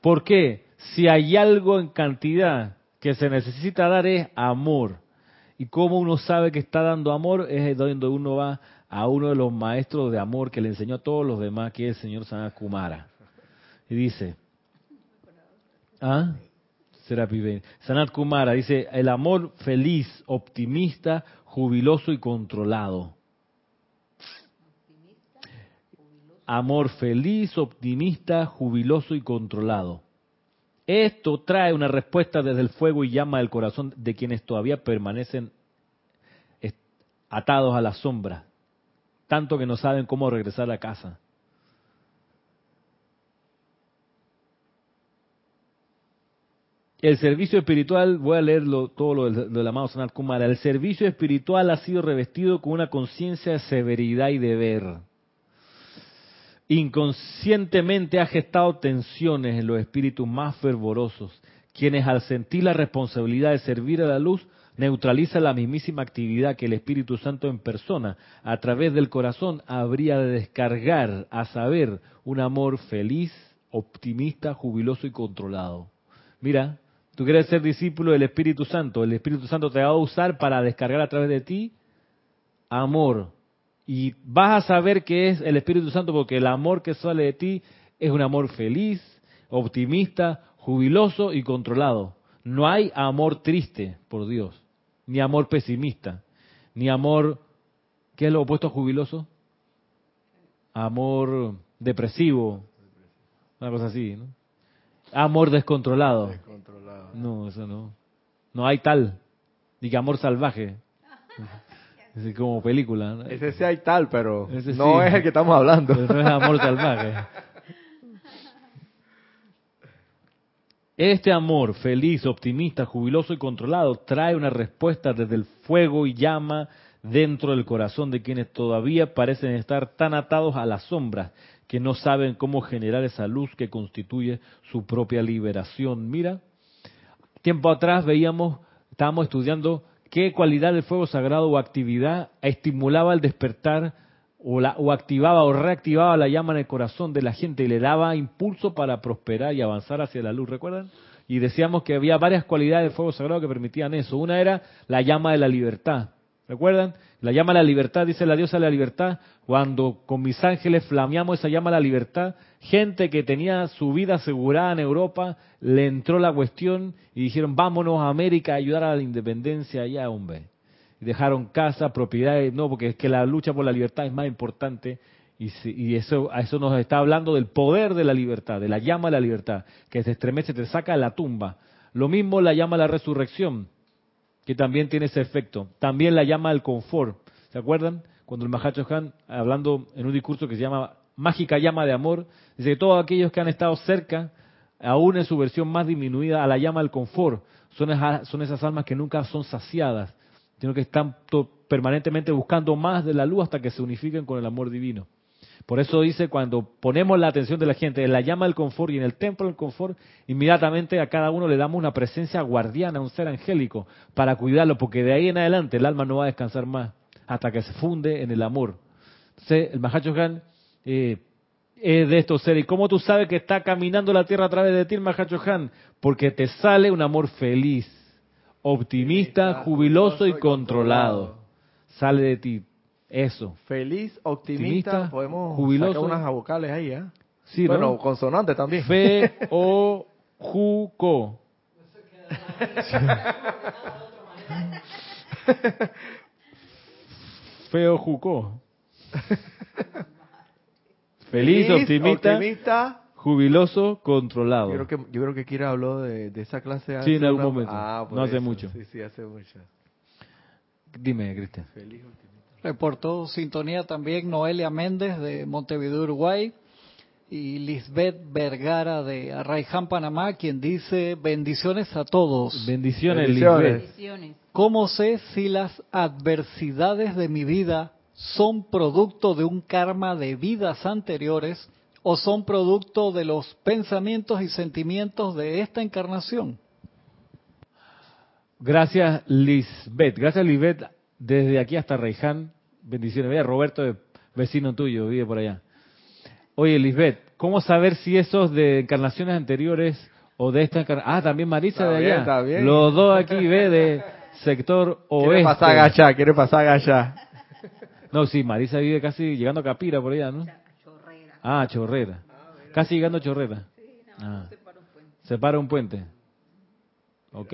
¿Por qué? Si hay algo en cantidad que se necesita dar es amor. Y cómo uno sabe que está dando amor es donde uno va a uno de los maestros de amor que le enseñó a todos los demás, que es el señor Sanat Kumara. Y dice, ¿ah? Sanat Kumara dice, el amor feliz, optimista, jubiloso y controlado. Amor feliz, optimista, jubiloso y controlado. Esto trae una respuesta desde el fuego y llama del corazón de quienes todavía permanecen atados a la sombra, tanto que no saben cómo regresar a casa. El servicio espiritual, voy a leer todo lo del, del amado Sanat Kumara, el servicio espiritual ha sido revestido con una conciencia de severidad y deber. Inconscientemente ha gestado tensiones en los espíritus más fervorosos, quienes al sentir la responsabilidad de servir a la luz, neutraliza la mismísima actividad que el Espíritu Santo en persona, a través del corazón, habría de descargar, a saber, un amor feliz, optimista, jubiloso y controlado. Mira, Tú quieres ser discípulo del Espíritu Santo. El Espíritu Santo te va a usar para descargar a través de ti amor. Y vas a saber que es el Espíritu Santo porque el amor que sale de ti es un amor feliz, optimista, jubiloso y controlado. No hay amor triste, por Dios, ni amor pesimista, ni amor, ¿qué es lo opuesto a jubiloso? Amor depresivo, una cosa así, ¿no? Amor descontrolado. No, eso no. No hay tal. Diga amor salvaje. Es como película. Ese sí hay tal, pero no es el que estamos hablando. no es amor salvaje. Este amor feliz, optimista, jubiloso y controlado trae una respuesta desde el fuego y llama dentro del corazón de quienes todavía parecen estar tan atados a las sombras que no saben cómo generar esa luz que constituye su propia liberación. Mira, tiempo atrás veíamos, estábamos estudiando qué cualidad del fuego sagrado o actividad estimulaba el despertar o, la, o activaba o reactivaba la llama en el corazón de la gente y le daba impulso para prosperar y avanzar hacia la luz, ¿recuerdan? Y decíamos que había varias cualidades del fuego sagrado que permitían eso. Una era la llama de la libertad. ¿Recuerdan? La llama a la libertad, dice la diosa de la libertad, cuando con mis ángeles flameamos esa llama a la libertad, gente que tenía su vida asegurada en Europa, le entró la cuestión y dijeron, vámonos a América a ayudar a la independencia allá, hombre. Dejaron casa, propiedades, no, porque es que la lucha por la libertad es más importante y, y eso, a eso nos está hablando del poder de la libertad, de la llama a la libertad, que se estremece, te saca de la tumba. Lo mismo la llama la resurrección que también tiene ese efecto. También la llama al confort. ¿Se acuerdan? Cuando el Mahacho Han, hablando en un discurso que se llama Mágica llama de amor, dice que todos aquellos que han estado cerca, aún en su versión más disminuida, a la llama al confort, son esas, son esas almas que nunca son saciadas, sino que están permanentemente buscando más de la luz hasta que se unifiquen con el amor divino. Por eso dice, cuando ponemos la atención de la gente en la llama del confort y en el templo del confort, inmediatamente a cada uno le damos una presencia guardiana, un ser angélico, para cuidarlo, porque de ahí en adelante el alma no va a descansar más hasta que se funde en el amor. El Mahacho Han eh, es de estos seres. ¿Y cómo tú sabes que está caminando la tierra a través de ti, Mahacho? Porque te sale un amor feliz, optimista, jubiloso y controlado. Sale de ti. Eso. Feliz, optimista, podemos jubiloso. sacar unas vocales ahí, ¿eh? Sí, bueno, consonantes también. Fe, o, ju, co. Feo juco. Feliz, optimista, jubiloso, controlado. Yo creo que, yo creo que Kira habló de, de esa clase hace Sí, en algún momento. Ah, no hace mucho. Sí, sí, hace mucho. Dime, Cristian. Feliz, Reportó sintonía también Noelia Méndez de Montevideo, Uruguay, y Lisbeth Vergara de Arraiján, Panamá, quien dice bendiciones a todos. Bendiciones, bendiciones. ¿Cómo sé si las adversidades de mi vida son producto de un karma de vidas anteriores o son producto de los pensamientos y sentimientos de esta encarnación? Gracias, Lisbeth. Gracias, Lisbeth desde aquí hasta Reiján. Bendiciones. Vea, Roberto de vecino tuyo, vive por allá. Oye, Lisbeth, ¿cómo saber si esos de encarnaciones anteriores o de esta encarnación? Ah, también Marisa de allá. Los dos aquí, ve, de sector oeste. Quiere pasar allá, quiere pasar allá. No, sí, Marisa vive casi llegando a Capira por allá, ¿no? Ah, Chorrera. Casi llegando a Chorrera. Ah. Se para un puente. Ok.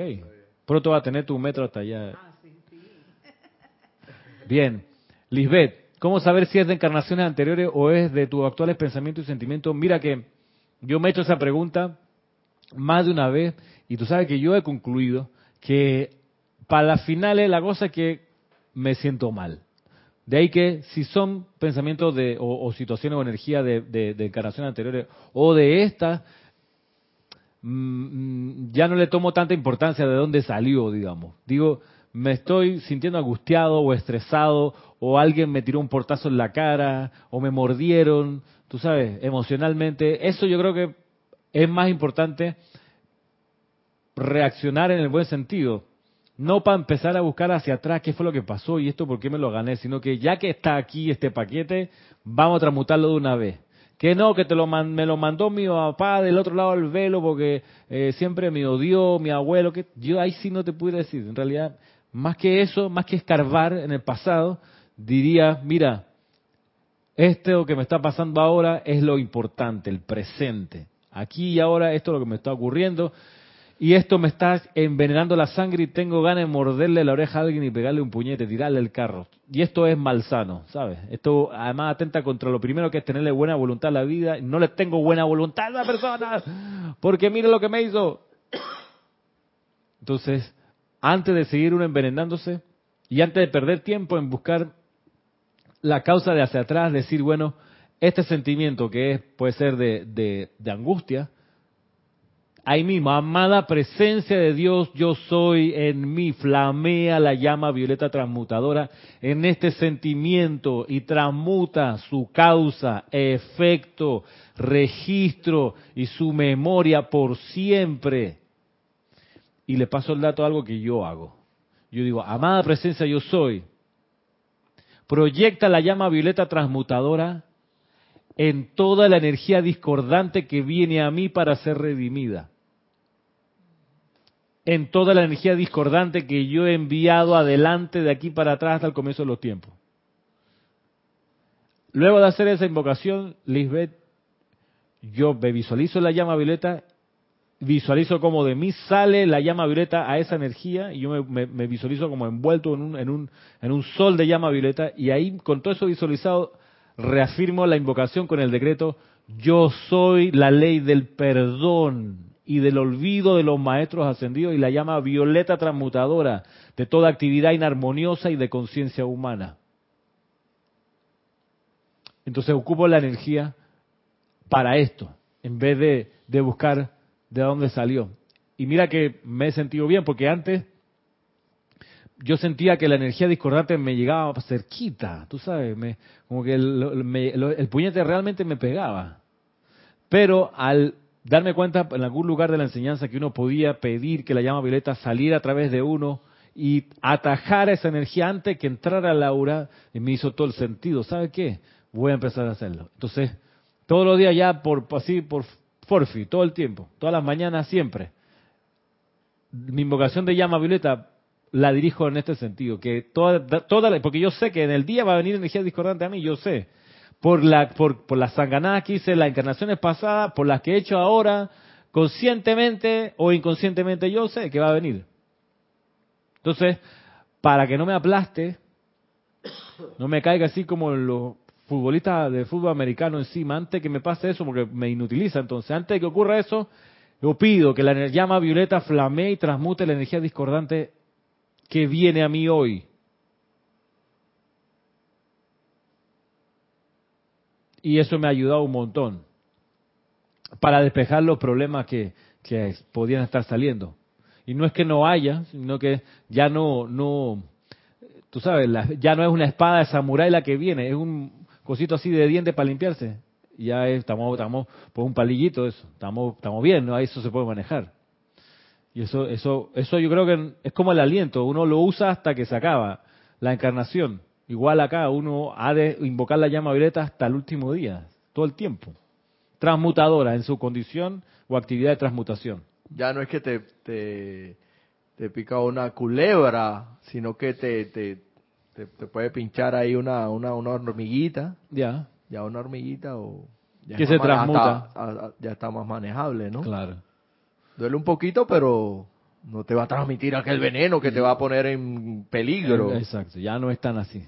Pronto va a tener tu metro hasta allá. Ah, Bien. Lisbeth, ¿cómo saber si es de encarnaciones anteriores o es de tus actuales pensamientos y sentimientos? Mira que yo me he hecho esa pregunta más de una vez y tú sabes que yo he concluido que para las finales la cosa es que me siento mal. De ahí que si son pensamientos de, o, situaciones o energía de, de, encarnaciones anteriores o de estas, mm, mm, ya no le tomo tanta importancia de dónde salió, digamos. Digo, me estoy sintiendo angustiado o estresado o alguien me tiró un portazo en la cara o me mordieron, tú sabes, emocionalmente. Eso yo creo que es más importante reaccionar en el buen sentido no para empezar a buscar hacia atrás qué fue lo que pasó y esto por qué me lo gané, sino que ya que está aquí este paquete, vamos a transmutarlo de una vez. Que no, que te lo me lo mandó mi papá del otro lado del velo porque eh, siempre me odió mi abuelo, que yo ahí sí no te pude decir. En realidad, más que eso, más que escarbar en el pasado, diría, mira, esto que me está pasando ahora es lo importante, el presente. Aquí y ahora esto es lo que me está ocurriendo y esto me está envenenando la sangre y tengo ganas de morderle la oreja a alguien y pegarle un puñete, tirarle el carro. Y esto es malsano, ¿sabes? Esto además atenta contra lo primero que es tenerle buena voluntad a la vida. No le tengo buena voluntad a la persona, porque mire lo que me hizo. Entonces, antes de seguir uno envenenándose y antes de perder tiempo en buscar la causa de hacia atrás, decir, bueno, este sentimiento que es, puede ser de, de, de angustia, ahí mismo, amada presencia de Dios, yo soy en mí, flamea la llama violeta transmutadora en este sentimiento y transmuta su causa, efecto, registro y su memoria por siempre. Y le paso el dato a algo que yo hago. Yo digo, amada presencia yo soy, proyecta la llama violeta transmutadora en toda la energía discordante que viene a mí para ser redimida en toda la energía discordante que yo he enviado adelante de aquí para atrás hasta el comienzo de los tiempos. Luego de hacer esa invocación, Lisbeth, yo me visualizo la llama violeta, visualizo como de mí sale la llama violeta a esa energía y yo me, visualizo como envuelto en un, en, un, en un sol de llama violeta y ahí con todo eso visualizado reafirmo la invocación con el decreto, yo soy la ley del perdón y del olvido de los maestros ascendidos y la llama violeta transmutadora de toda actividad inarmoniosa y de conciencia humana. Entonces ocupo la energía para esto, en vez de, buscar de dónde salió. Y mira que me he sentido bien, porque antes yo sentía que la energía discordante me llegaba cerquita, tú sabes, me, como que el puñete realmente me pegaba. Pero al darme cuenta en algún lugar de la enseñanza que uno podía pedir que la llama violeta saliera a través de uno y atajar esa energía antes que entrara la aura, y me hizo todo el sentido. ¿Sabe qué? Voy a empezar a hacerlo. Entonces, todos los días ya por así, por forfi, todo el tiempo, todas las mañanas siempre. Mi invocación de llama violeta la dirijo en este sentido, que toda, toda, porque yo sé que en el día va a venir energía discordante a mí, yo sé por, la, por, las sanganadas que hice las encarnaciones pasadas, por las que he hecho ahora, conscientemente o inconscientemente yo sé que va a venir. Entonces, para que no me aplaste, no me caiga así como los futbolistas de fútbol americano encima, antes que me pase eso, porque me inutiliza, entonces, antes de que ocurra eso, yo pido que la llama violeta flamee y transmute la energía discordante que viene a mí hoy. Y eso me ha ayudado un montón para despejar los problemas que, que podían estar saliendo. Y no es que no haya, sino que ya no, no, tú sabes, ya no es una espada de samurái la que viene, es un cosito así de diente para limpiarse. Ya estamos, estamos por un palillito eso, estamos, estamos bien, ¿no? eso se puede manejar. Y eso, eso, eso yo creo que es como el aliento, uno lo usa hasta que se acaba, la encarnación. Igual acá uno ha de invocar la llama violeta hasta el último día, todo el tiempo. Transmutadora en su condición o actividad de transmutación. Ya no es que te, te, pica una culebra, sino que te, te, te, puede pinchar ahí una, una, una hormiguita. Ya. Ya una hormiguita o... Ya que se transmuta. ya está más manejable, ¿no? Claro. Duele un poquito, pero no te va a transmitir aquel veneno que te va a poner en peligro. Exacto, ya no están así.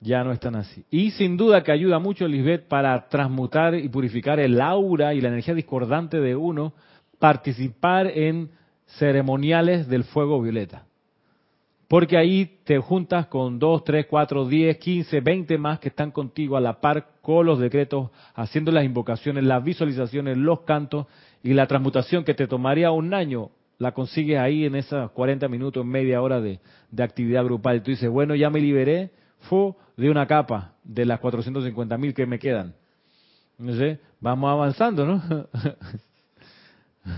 Ya no están así. Y sin duda que ayuda mucho, Lisbeth, para transmutar y purificar el aura y la energía discordante de uno, participar en ceremoniales del fuego violeta. Porque ahí te juntas con dos, tres, cuatro, diez, quince, veinte más que están contigo a la par con los decretos, haciendo las invocaciones, las visualizaciones, los cantos y la transmutación que te tomaría un año, la consigues ahí en esos 40 minutos, media hora de, de actividad grupal. Y tú dices, bueno, ya me liberé, fue de una capa de las 450 mil que me quedan. No sé, vamos avanzando, ¿no?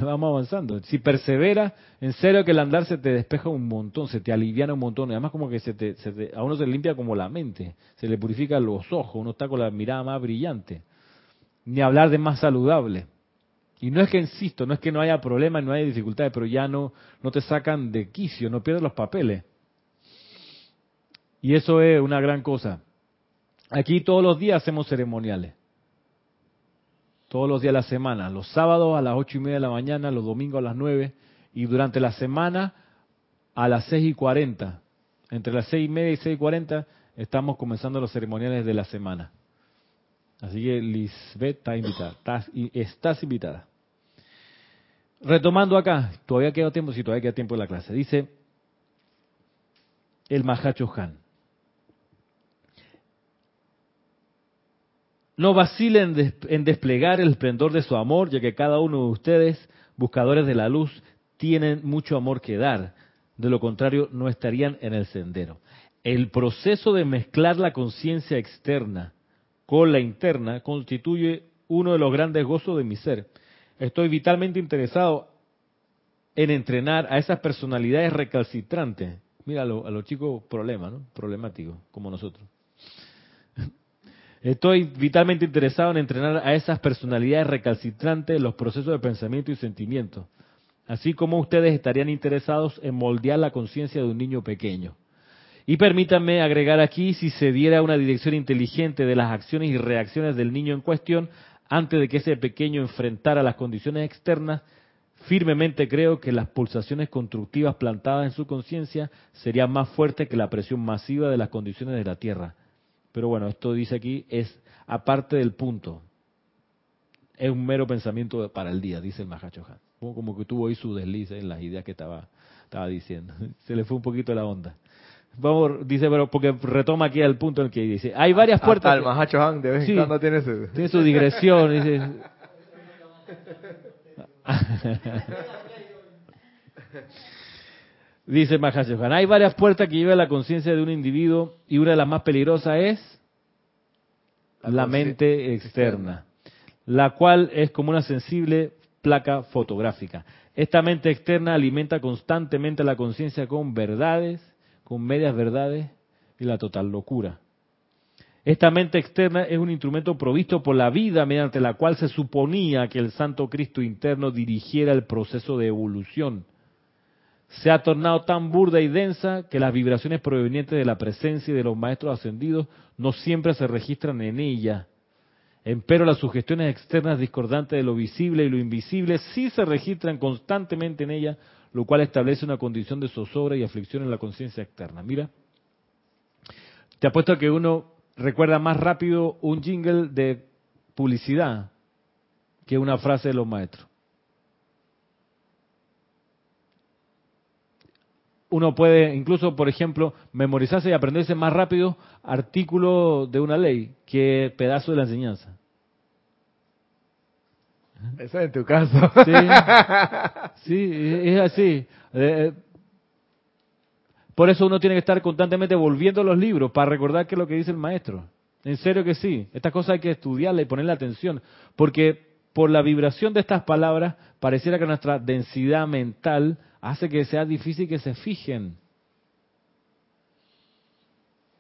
vamos avanzando. Si perseveras, en serio que el andar se te despeja un montón, se te aliviana un montón. Además como que se te, a uno se limpia como la mente, se le purifican los ojos, uno está con la mirada más brillante. Ni hablar de más saludable. Y no es que insisto, no es que no haya problemas, no haya dificultades, pero ya no, no te sacan de quicio, no pierdes los papeles. Y eso es una gran cosa. Aquí todos los días hacemos ceremoniales. Todos los días de la semana. Los sábados a las ocho y media de la mañana, los domingos a las nueve. Y durante la semana a las seis y cuarenta. Entre las seis y media y seis y cuarenta estamos comenzando los ceremoniales de la semana. Así que Lisbeth está invitada. Estás, invitada. Retomando acá, todavía queda tiempo, sí, todavía queda tiempo en la clase. Dice el Mahacho Han. No vacilen en desplegar el esplendor de su amor, ya que cada uno de ustedes, buscadores de la luz, tienen mucho amor que dar. De lo contrario, no estarían en el sendero. El proceso de mezclar la conciencia externa con la interna constituye uno de los grandes gozos de mi ser. Estoy vitalmente interesado en entrenar a esas personalidades recalcitrantes. Mira a, los chicos problemas, ¿no? Problemáticos, como nosotros. Estoy vitalmente interesado en entrenar a esas personalidades recalcitrantes los procesos de pensamiento y sentimiento, así como ustedes estarían interesados en moldear la conciencia de un niño pequeño. Y permítanme agregar aquí, si se diera una dirección inteligente de las acciones y reacciones del niño en cuestión, antes de que ese pequeño enfrentara las condiciones externas, firmemente creo que las pulsaciones constructivas plantadas en su conciencia serían más fuertes que la presión masiva de las condiciones de la Tierra. Pero bueno, esto dice aquí, es aparte del punto. Es un mero pensamiento para el día, dice el Mahacho Como, que tuvo ahí su desliz en las ideas que estaba, estaba diciendo. Se le fue un poquito la onda. Vamos, dice, pero porque retoma aquí el punto en el que dice, hay varias puertas. el Mahacho Han de vez en cuando tiene su... Tiene su digresión. dice, Dice Mahashohan, hay varias puertas que llevan a la conciencia de un individuo y una de las más peligrosas es la, mente externa, la cual es como una sensible placa fotográfica. Esta mente externa alimenta constantemente la conciencia con verdades, con medias verdades y la total locura. Esta mente externa es un instrumento provisto por la vida mediante la cual se suponía que el Santo Cristo interno dirigiera el proceso de evolución se ha tornado tan burda y densa que las vibraciones provenientes de la presencia y de los maestros ascendidos no siempre se registran en ella. Empero las sugestiones externas discordantes de lo visible y lo invisible sí se registran constantemente en ella, lo cual establece una condición de zozobra y aflicción en la conciencia externa. Mira, te apuesto a que uno recuerda más rápido un jingle de publicidad que una frase de los maestros. Uno puede incluso, por ejemplo, memorizarse y aprenderse más rápido artículo de una ley que pedazo de la enseñanza. Eso es en tu caso. Sí, es así. Eh, eh, por eso uno tiene que estar constantemente volviendo los libros para recordar qué es lo que dice el maestro. En serio que sí. Estas cosas hay que estudiarla y ponerle atención. Porque por la vibración de estas palabras, pareciera que nuestra densidad mental hace que sea difícil que se fijen.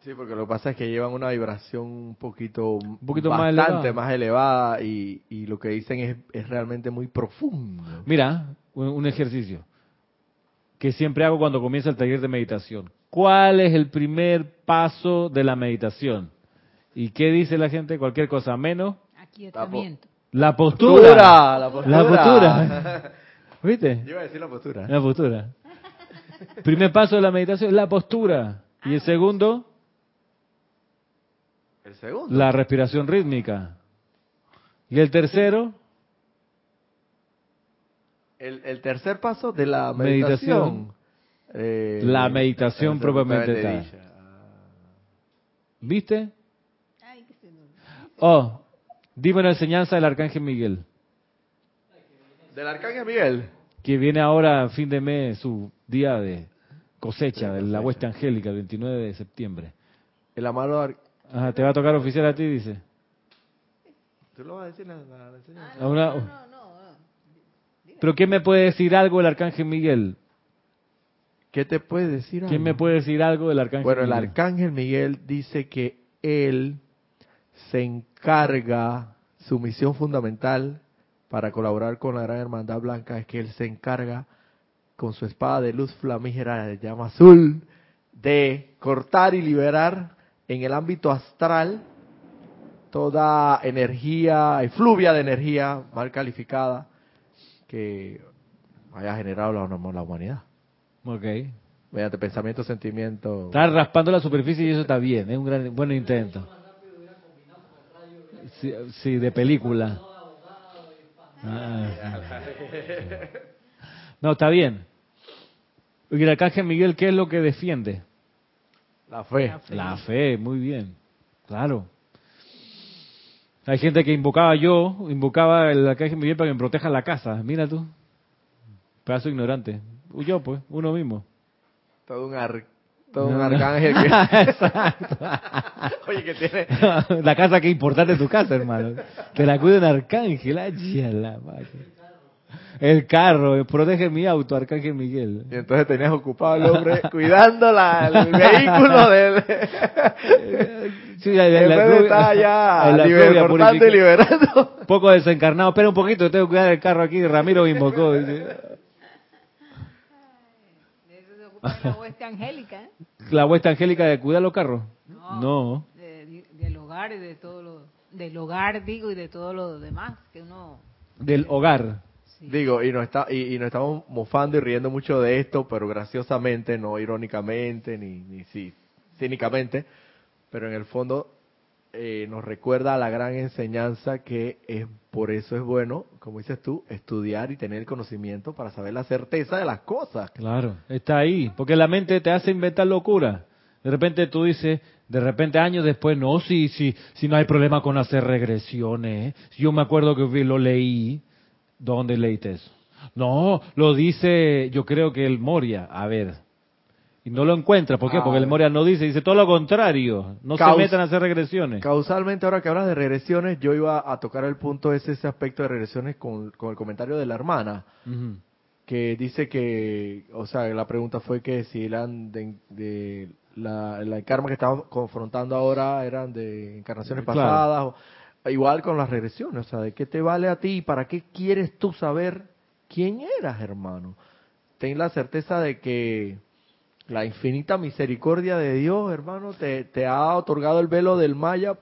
Sí, porque lo que pasa es que llevan una vibración un poquito, un poquito bastante más elevada, y, y, lo que dicen es, es realmente muy profundo. Mira, un, ejercicio que siempre hago cuando comienza el taller de meditación. ¿Cuál es el primer paso de la meditación? ¿Y qué dice la gente? Cualquier cosa menos. Aquietamiento. La postura. La postura. La postura. ¿Viste? Yo iba a decir la postura. La postura. Primer paso de la meditación, la postura. Y el segundo, el segundo. La respiración rítmica. Y el tercero. El, tercer paso de la meditación. Eh, la meditación propiamente tal. ¿Viste? Oh, dime la enseñanza del Arcángel Miguel. ¿Del Arcángel Miguel? Que viene ahora, a fin de mes, su día de cosecha, de la hueste angélica, el 29 de septiembre. El amado Ajá, te va a tocar oficial a ti, dice. ¿Tú lo vas a decir la, la, ah, no, no, no, ¿Pero quién me puede decir algo del Arcángel Miguel? ¿Qué te puede decir ¿Quién me puede decir algo del Arcángel Miguel? Bueno, el Arcángel Miguel dice que él se encarga, su misión fundamental para colaborar con la Gran Hermandad Blanca es que él se encarga con su espada de luz flamígera de llama azul de cortar y liberar en el ámbito astral toda energía, efluvia de energía mal calificada que haya generado la, la humanidad. Ok. Mediante pensamiento, sentimiento. Está raspando la superficie y eso está bien, es un gran, buen intento. Sí, de película. Ah, no, está bien. Y el arcángel Miguel, ¿qué es lo que defiende? La fe. La fe. muy bien. Claro. Hay gente que invocaba yo, invocaba el arcángel Miguel para que me proteja la casa. Mira tú. Pedazo ignorante. Yo, pues, uno mismo. Todo un, todo un arcángel que... Oye, que tiene... la casa que es importante tu casa, hermano. Te la cuida un arcángel. Ay, la el carro, protege mi auto, Arcángel Miguel. Y entonces tenías ocupado al hombre cuidando la, el vehículo del... sí, la, la, la está ya liberando y liberando. Poco desencarnado. Espera un poquito, tengo que cuidar el carro aquí. Ramiro me la hueste angélica. ¿eh? ¿La hueste angélica de cuidar los carros? No. del hogar y de todo lo... Del hogar, digo, y de todo lo demás que uno... Del hogar. Digo, y nos, está, y, nos estamos mofando y riendo mucho de esto, pero graciosamente, no irónicamente, ni, ni sí, cínicamente, pero en el fondo eh, nos recuerda a la gran enseñanza que es por eso es bueno, como dices tú, estudiar y tener el conocimiento para saber la certeza de las cosas. Claro, está ahí, porque la mente te hace inventar locura. De repente tú dices, de repente años después, no, si, si, si no hay problema con hacer regresiones. Yo me acuerdo que lo leí, ¿Dónde leíste eso? No, lo dice, yo creo que el Moria. A ver. Y no lo encuentra. ¿Por qué? Porque el Moria no dice, dice todo lo contrario. No se metan a hacer regresiones. Causalmente, ahora que hablas de regresiones, yo iba a tocar el punto ese, ese aspecto de regresiones con, el comentario de la hermana. Que dice que, o sea, la pregunta fue que si eran de, la, la karma que estamos confrontando ahora eran de encarnaciones pasadas. O, Igual con las regresiones, o sea, ¿de qué te vale a ti? ¿Para qué quieres tú saber quién eras, hermano? Ten la certeza de que la infinita misericordia de Dios, hermano, te, te ha otorgado el velo del Maya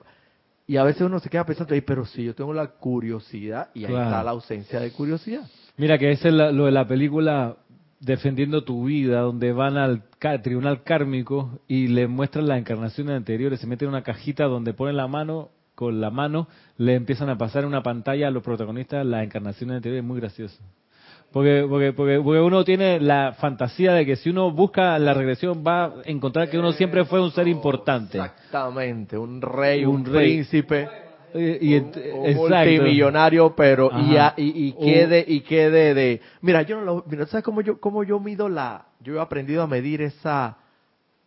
y a veces uno se queda pensando, pero si yo tengo la curiosidad y ahí está la ausencia de curiosidad. Mira que ese es lo de la película Defendiendo tu vida, donde van al tribunal kármico y le muestran las encarnaciones anteriores, se meten en una cajita donde ponen la mano con la mano le empiezan a pasar en una pantalla a los protagonistas la encarnación anterior, es muy gracioso. Porque, porque, porque, uno tiene la fantasía de que si uno busca la regresión va a encontrar que uno siempre fue un ser importante. Exactamente, un rey, un, príncipe. Y, un, multimillonario, pero y, y, quede y quede de mira yo no lo mira sabes cómo yo cómo yo mido la yo he aprendido a medir esa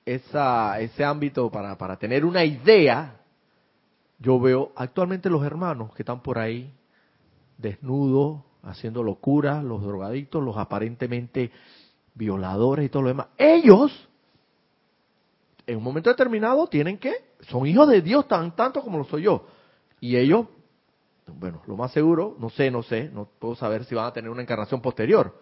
esa ese ámbito para para tener una idea yo veo actualmente los hermanos que están por ahí desnudos, haciendo locuras, los drogadictos, los aparentemente violadores y todo lo demás. Ellos, en un momento determinado tienen que, son hijos de Dios tan tanto como lo soy yo. Y ellos, bueno, lo más seguro, no sé, no sé, no puedo saber si van a tener una encarnación posterior.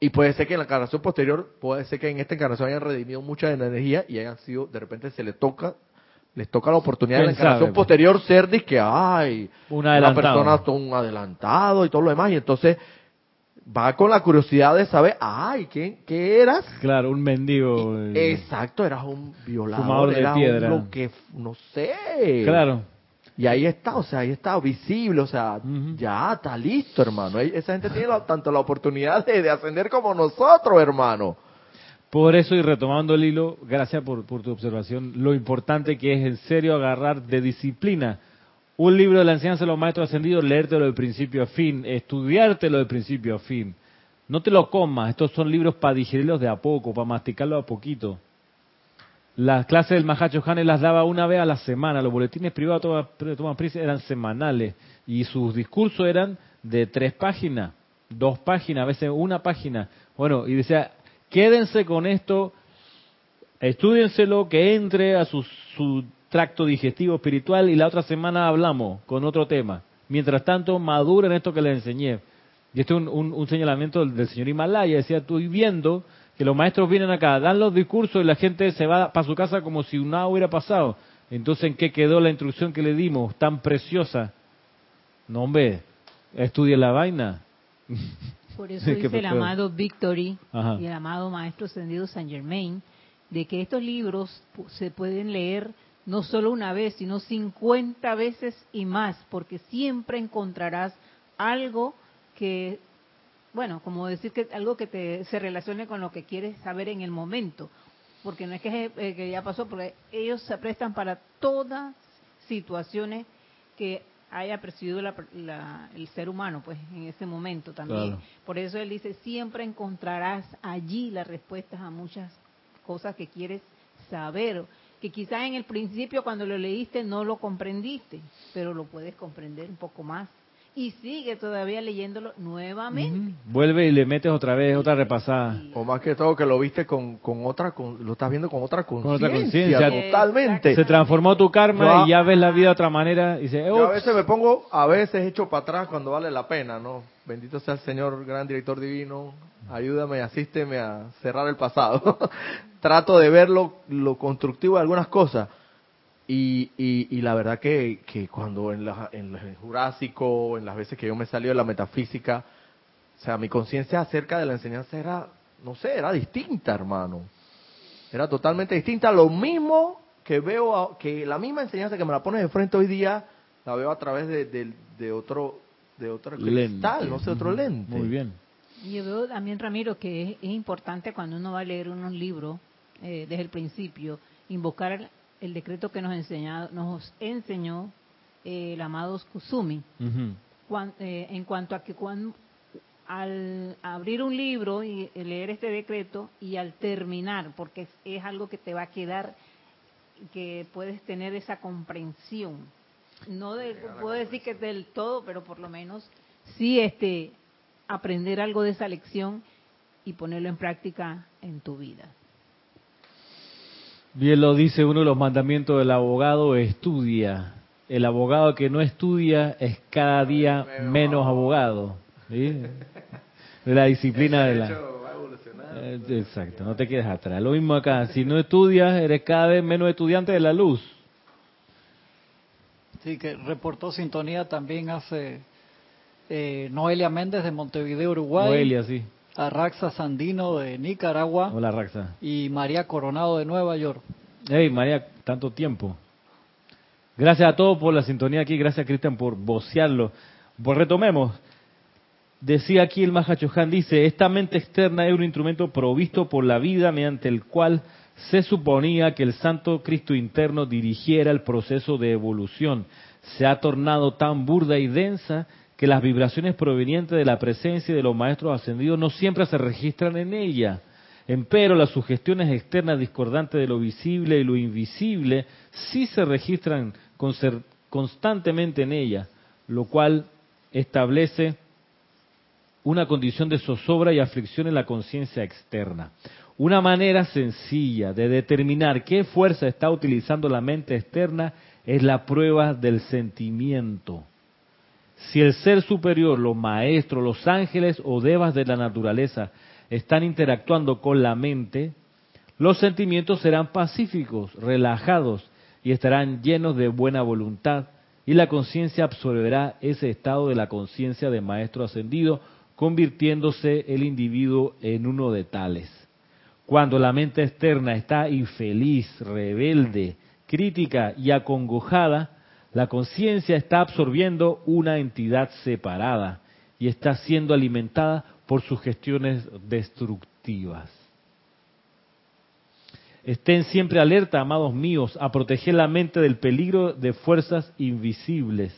Y puede ser que en la encarnación posterior, puede ser que en esta encarnación hayan redimido mucha energía y hayan sido, de repente se les toca, les toca la oportunidad en la encarnación posterior ser de que, ay, una persona un adelantado y todo lo demás. Y entonces va con la curiosidad de saber, ay, ¿quién, ¿qué eras? Claro, un mendigo. exacto, eras un violador, de piedra. lo que, no sé. Claro. Y ahí está, o sea, ahí está visible, o sea, ya está listo, hermano. Esa gente tiene tanto la oportunidad de, ascender como nosotros, hermano. Por eso, y retomando el hilo, gracias por, por tu observación, lo importante que es en serio agarrar de disciplina un libro de la enseñanza de los maestros ascendidos, leértelo de principio a fin, estudiártelo de principio a fin. No te lo comas, estos son libros para digerirlos de a poco, para masticarlos a poquito. Las clases del Mahacho las daba una vez a la semana, los boletines privados de Thomas Prince eran semanales y sus discursos eran de tres páginas, dos páginas, a veces una página. Bueno, y decía, quédense con esto, estudienselo, que entre a su, tracto digestivo espiritual y la otra semana hablamos con otro tema. Mientras tanto, maduren esto que les enseñé. Y este es un, señalamiento del, señor Himalaya. Decía, estoy viendo que los maestros vienen acá, dan los discursos y la gente se va para su casa como si nada hubiera pasado. Entonces, ¿en qué quedó la instrucción que le dimos tan preciosa? No, hombre, estudie la vaina. Por eso dice el amado Victory y el amado Maestro Ascendido San Germain, de que estos libros se pueden leer no solo una vez, sino 50 veces y más, porque siempre encontrarás algo que, bueno, como decir que algo que te, se relacione con lo que quieres saber en el momento, porque no es que, eh, que ya pasó, porque ellos se prestan para todas situaciones que haya percibido el ser humano, pues en ese momento también. Por eso él dice, siempre encontrarás allí las respuestas a muchas cosas que quieres saber que quizás en el principio cuando lo leíste no lo comprendiste, pero lo puedes comprender un poco más. Y sigue todavía leyéndolo nuevamente. Vuelve y le metes otra vez, otra repasada. O más que todo que lo viste con, con otra, lo estás viendo con otra conciencia. Totalmente. Se transformó tu karma y ya ves la vida de otra manera. Y a veces me pongo, a veces hecho para atrás cuando vale la pena, ¿no? Bendito sea el Señor, gran director divino, ayúdame, asísteme a cerrar el pasado. Trato de ver lo, constructivo de algunas cosas. Y, y, la verdad que, que cuando en, la, en el Jurásico, en las veces que yo me salió de la metafísica, o sea, mi conciencia acerca de la enseñanza era, no sé, era distinta, hermano. Era totalmente distinta. Lo mismo que veo, que la misma enseñanza que me la pones de frente hoy día, la veo a través de, de, otro de otro cristal, no sé, otro lente. Muy bien. Yo veo también, Ramiro, que es, importante cuando uno va a leer unos libros eh, desde el principio, invocar el, decreto que nos, enseñado, nos enseñó eh, el amado Kusumi. Eh, en cuanto a que cuando, al abrir un libro y leer este decreto y al terminar, porque es, algo que te va a quedar, que puedes tener esa comprensión. No puedo decir que es del todo, pero por lo menos sí este aprender algo de esa lección y ponerlo en práctica en tu vida. Bien lo dice uno de los mandamientos del abogado, estudia. El abogado que no estudia es cada día menos abogado. De la disciplina de la... Eh, exacto, no te quedes atrás. Lo mismo acá, si no estudias, eres cada vez menos estudiante de la luz. Sí, que reportó sintonía también hace eh, Noelia Méndez de Montevideo, Uruguay. Noelia, sí. Arraxa Sandino de Nicaragua. Hola, Raxa. Y María Coronado de Nueva York. Hey, María, tanto tiempo. Gracias a todos por la sintonía aquí. Gracias, Cristian, por vocearlo. Pues retomemos. Decía aquí el Mahachohan, dice, esta mente externa es un instrumento provisto por la vida mediante el cual se suponía que el Santo Cristo interno dirigiera el proceso de evolución. Se ha tornado tan burda y densa que las vibraciones provenientes de la presencia de los maestros ascendidos no siempre se registran en ella. Empero las sugestiones externas discordantes de lo visible y lo invisible sí se registran constantemente en ella, lo cual establece una condición de zozobra y aflicción en la conciencia externa. Una manera sencilla de determinar qué fuerza está utilizando la mente externa es la prueba del sentimiento. Si el ser superior, los maestros, los ángeles o devas de la naturaleza están interactuando con la mente, los sentimientos serán pacíficos, relajados y estarán llenos de buena voluntad y la conciencia absorberá ese estado de la conciencia de maestro ascendido, convirtiéndose el individuo en uno de tales. Cuando la mente externa está infeliz, rebelde, crítica y acongojada, la conciencia está absorbiendo una entidad separada y está siendo alimentada por sugestiones destructivas. Estén siempre alerta, amados míos, a proteger la mente del peligro de fuerzas invisibles.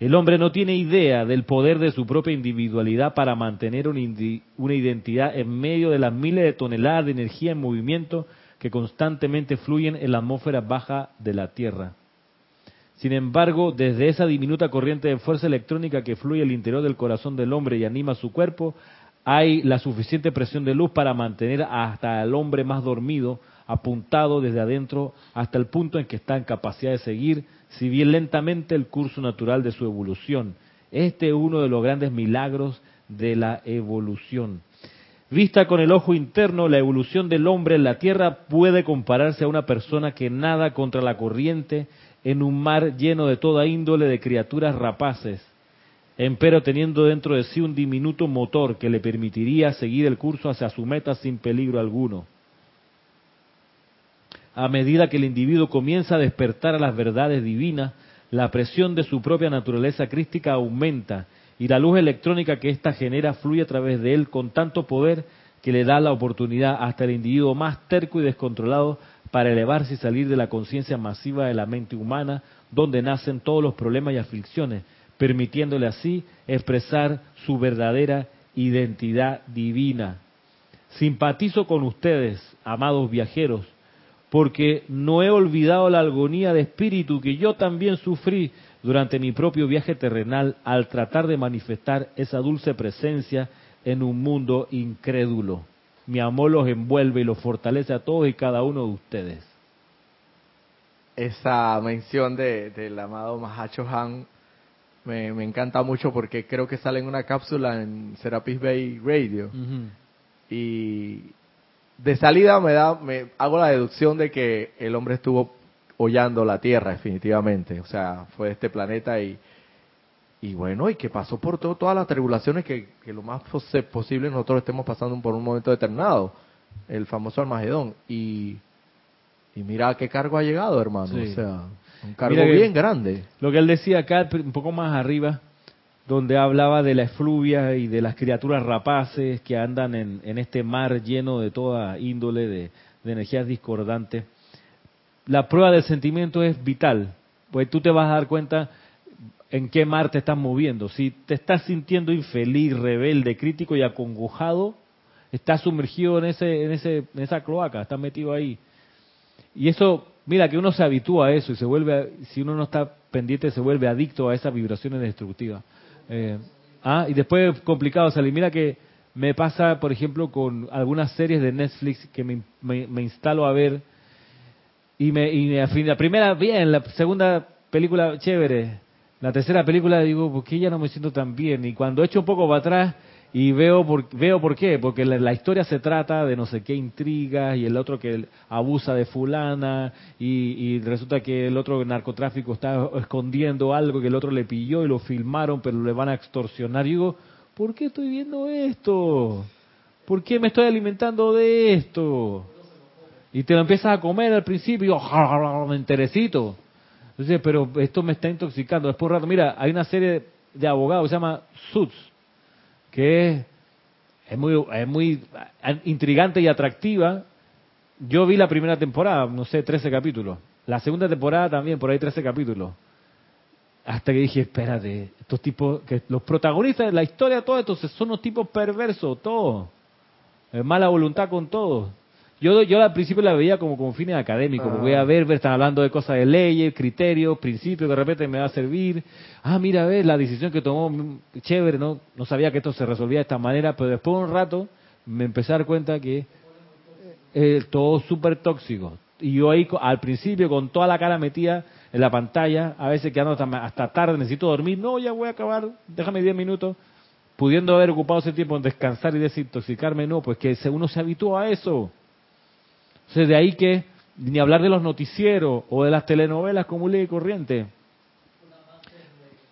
El hombre no tiene idea del poder de su propia individualidad para mantener una identidad en medio de las miles de toneladas de energía en movimiento que constantemente fluyen en la atmósfera baja de la Tierra. Sin embargo, desde esa diminuta corriente de fuerza electrónica que fluye al interior del corazón del hombre y anima su cuerpo, hay la suficiente presión de luz para mantener hasta el hombre más dormido apuntado desde adentro hasta el punto en que está en capacidad de seguir, si bien lentamente, el curso natural de su evolución. Este es uno de los grandes milagros de la evolución. Vista con el ojo interno, la evolución del hombre en la tierra puede compararse a una persona que nada contra la corriente en un mar lleno de toda índole de criaturas rapaces empero teniendo dentro de sí un diminuto motor que le permitiría seguir el curso hacia su meta sin peligro alguno. A medida que el individuo comienza a despertar a las verdades divinas, la presión de su propia naturaleza crística aumenta y la luz electrónica que ésta genera fluye a través de él con tanto poder que le da la oportunidad hasta el individuo más terco y descontrolado para elevarse y salir de la conciencia masiva de la mente humana, donde nacen todos los problemas y aflicciones, permitiéndole así expresar su verdadera identidad divina. Simpatizo con ustedes, amados viajeros, porque no he olvidado la agonía de espíritu que yo también sufrí durante mi propio viaje terrenal al tratar de manifestar esa dulce presencia en un mundo incrédulo. Mi amor los envuelve y los fortalece a todos y cada uno de ustedes. Esa mención del amado Mahacho Han me, me, encanta mucho porque creo que sale en una cápsula en Serapis Bay Radio. Y de salida me da, me hago la deducción de que el hombre estuvo hollando la Tierra definitivamente. O sea, fue de este planeta y, y bueno, y que pasó por todo, todas las tribulaciones que, que lo más posible nosotros estemos pasando por un momento determinado. El famoso Armagedón. Y, y mira a qué cargo ha llegado, hermano. O sea, un cargo bien grande. Lo que él decía acá, un poco más arriba, donde hablaba de la efluvia y de las criaturas rapaces que andan en, este mar lleno de toda índole de, energías discordantes. La prueba del sentimiento es vital, pues tú te vas a dar cuenta en qué mar te estás moviendo. Si te estás sintiendo infeliz, rebelde, crítico y acongojado, estás sumergido en ese, en ese, en esa cloaca, estás metido ahí. Y eso Mira que uno se habitúa a eso y se vuelve, si uno no está pendiente, se vuelve adicto a esas vibraciones destructivas. Eh, ah, y después complicado salir. Mira que me pasa, por ejemplo, con algunas series de Netflix que me, me, instalo a ver y me, y la primera bien, la segunda película chévere, la tercera película digo, ¿por qué ya no me siento tan bien? Y cuando echo un poco para atrás y veo por, veo por qué, porque la, historia se trata de no sé qué intrigas y el otro que abusa de fulana y, resulta que el otro narcotráfico está escondiendo algo que el otro le pilló y lo filmaron pero le van a extorsionar. Y digo, ¿por qué estoy viendo esto? ¿Por qué me estoy alimentando de esto? Y te lo empiezas a comer al principio, me enterecito. Entonces, pero esto me está intoxicando. Después rato, mira, hay una serie de abogados se llama Suits que es muy, es muy intrigante y atractiva. Yo vi la primera temporada, no sé, 13 capítulos. La segunda temporada también, por ahí 13 capítulos. Hasta que dije, espérate, estos tipos, que los protagonistas de la historia, todos estos son unos tipos perversos, todos. Mala voluntad con todos. Yo, yo al principio la veía como con fines académicos, voy a ah. ver, están hablando de cosas de leyes, criterios, principios, de repente me va a servir. Ah, mira, ver la decisión que tomó, mm, chévere, no, no sabía que esto se resolvía de esta manera, pero después de un rato me empecé a dar cuenta que eh, todo súper tóxico. Y yo ahí al principio con toda la cara metida en la pantalla, a veces quedando hasta, hasta tarde, necesito dormir, no, ya voy a acabar, déjame 10 minutos, pudiendo haber ocupado ese tiempo en descansar y desintoxicarme, no, pues que uno se habitúa a eso. Entonces de ahí que ni hablar de los noticieros o de las telenovelas como ley corriente.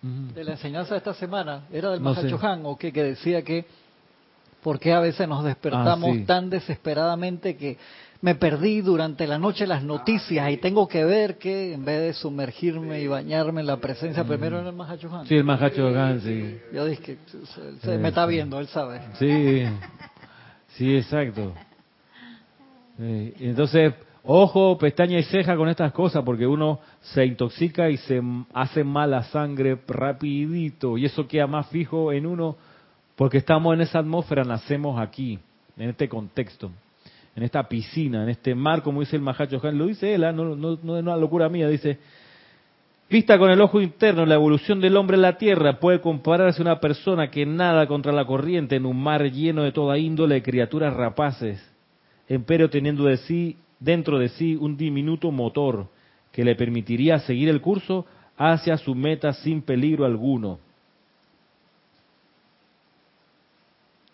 De la enseñanza de esta semana, ¿era del no o qué? Que decía que, ¿por qué a veces nos despertamos ah, tan desesperadamente que me perdí durante la noche las noticias y tengo que ver que en vez de sumergirme y bañarme en la presencia, primero en el Mahachohan? Sí, el Mahachohan, sí. Yo dije que se, me está viendo, él sabe. Sí, sí, exacto. Entonces, Ojo, pestaña y ceja con estas cosas porque uno se intoxica y se hace mala sangre rapidito y eso queda más fijo en uno porque estamos en esa atmósfera, nacemos aquí, en este contexto, en esta piscina, en este mar, como dice el Mahacho Han, lo dice él, ¿ah? no, no, no es una locura mía, dice, Vista con el ojo interno, la evolución del hombre en la Tierra puede compararse a una persona que nada contra la corriente en un mar lleno de toda índole de criaturas rapaces, empero teniendo de sí dentro de sí un diminuto motor que le permitiría seguir el curso hacia su meta sin peligro alguno.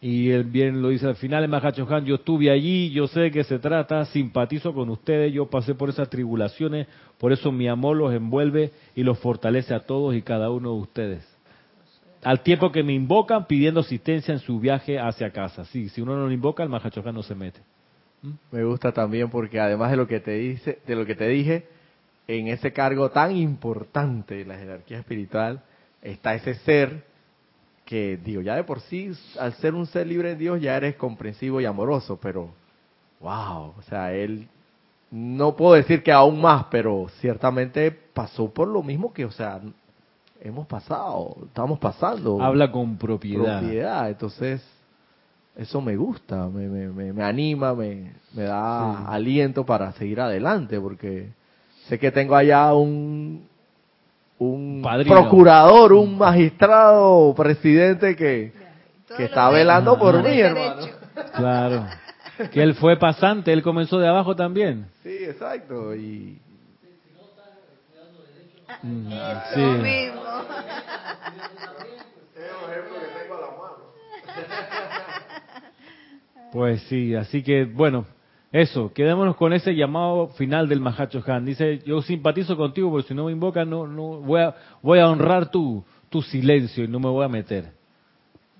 Y él bien lo dice al final, en Mahacho Han, yo estuve allí, yo sé de qué se trata, simpatizo con ustedes, yo pasé por esas tribulaciones, por eso mi amor los envuelve y los fortalece a todos y cada uno de ustedes. Al tiempo que me invocan pidiendo asistencia en su viaje hacia casa. Sí, si uno no lo invoca, el Mahacho Han no se mete. Me gusta también porque además de lo que te dice, de lo que te dije, en ese cargo tan importante de la jerarquía espiritual está ese ser que digo, ya de por sí al ser un ser libre de Dios ya eres comprensivo y amoroso, pero wow, o sea, él no puedo decir que aún más, pero ciertamente pasó por lo mismo que, o sea, hemos pasado, estamos pasando. Habla con propiedad. Propiedad, entonces eso me gusta, me, me, me anima, me, me da aliento para seguir adelante, porque sé que tengo allá un, un procurador, un magistrado, presidente que, que está velando por mí, hermano. Claro. Que él fue pasante, él comenzó de abajo también. Sí, exacto. Y... Mm, sí. mismo. Pues sí, así que bueno, eso, quedémonos con ese llamado final del Mahacho Han. Dice, yo simpatizo contigo, porque si no me invocan, no, no, voy, a, voy a honrar tu, tu silencio y no me voy a meter.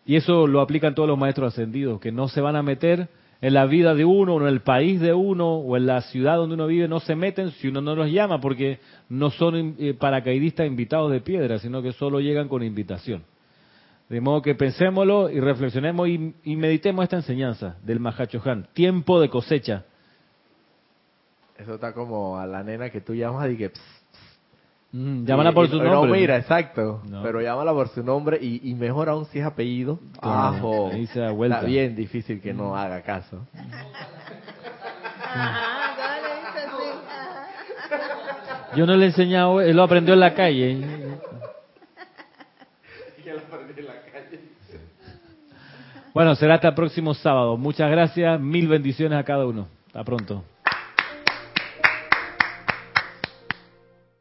Y eso lo aplican todos los maestros ascendidos, que no se van a meter en la vida de uno, o en el país de uno, o en la ciudad donde uno vive, no se meten si uno no los llama, porque no son eh, paracaidistas invitados de piedra, sino que solo llegan con invitación. De modo que pensémoslo y reflexionemos y, meditemos esta enseñanza del Mahachohan. Tiempo de cosecha. Eso está como a la nena que tú llamas y que... Mm, llámala por su nombre. No, mira, exacto. Pero llámala por su nombre y, mejor aún si es apellido. ahí se da vuelta. Está bien difícil que no haga caso. Yo no le he enseñado, él lo aprendió en la calle. Bueno, será hasta el próximo sábado. Muchas gracias, mil bendiciones a cada uno. Hasta pronto.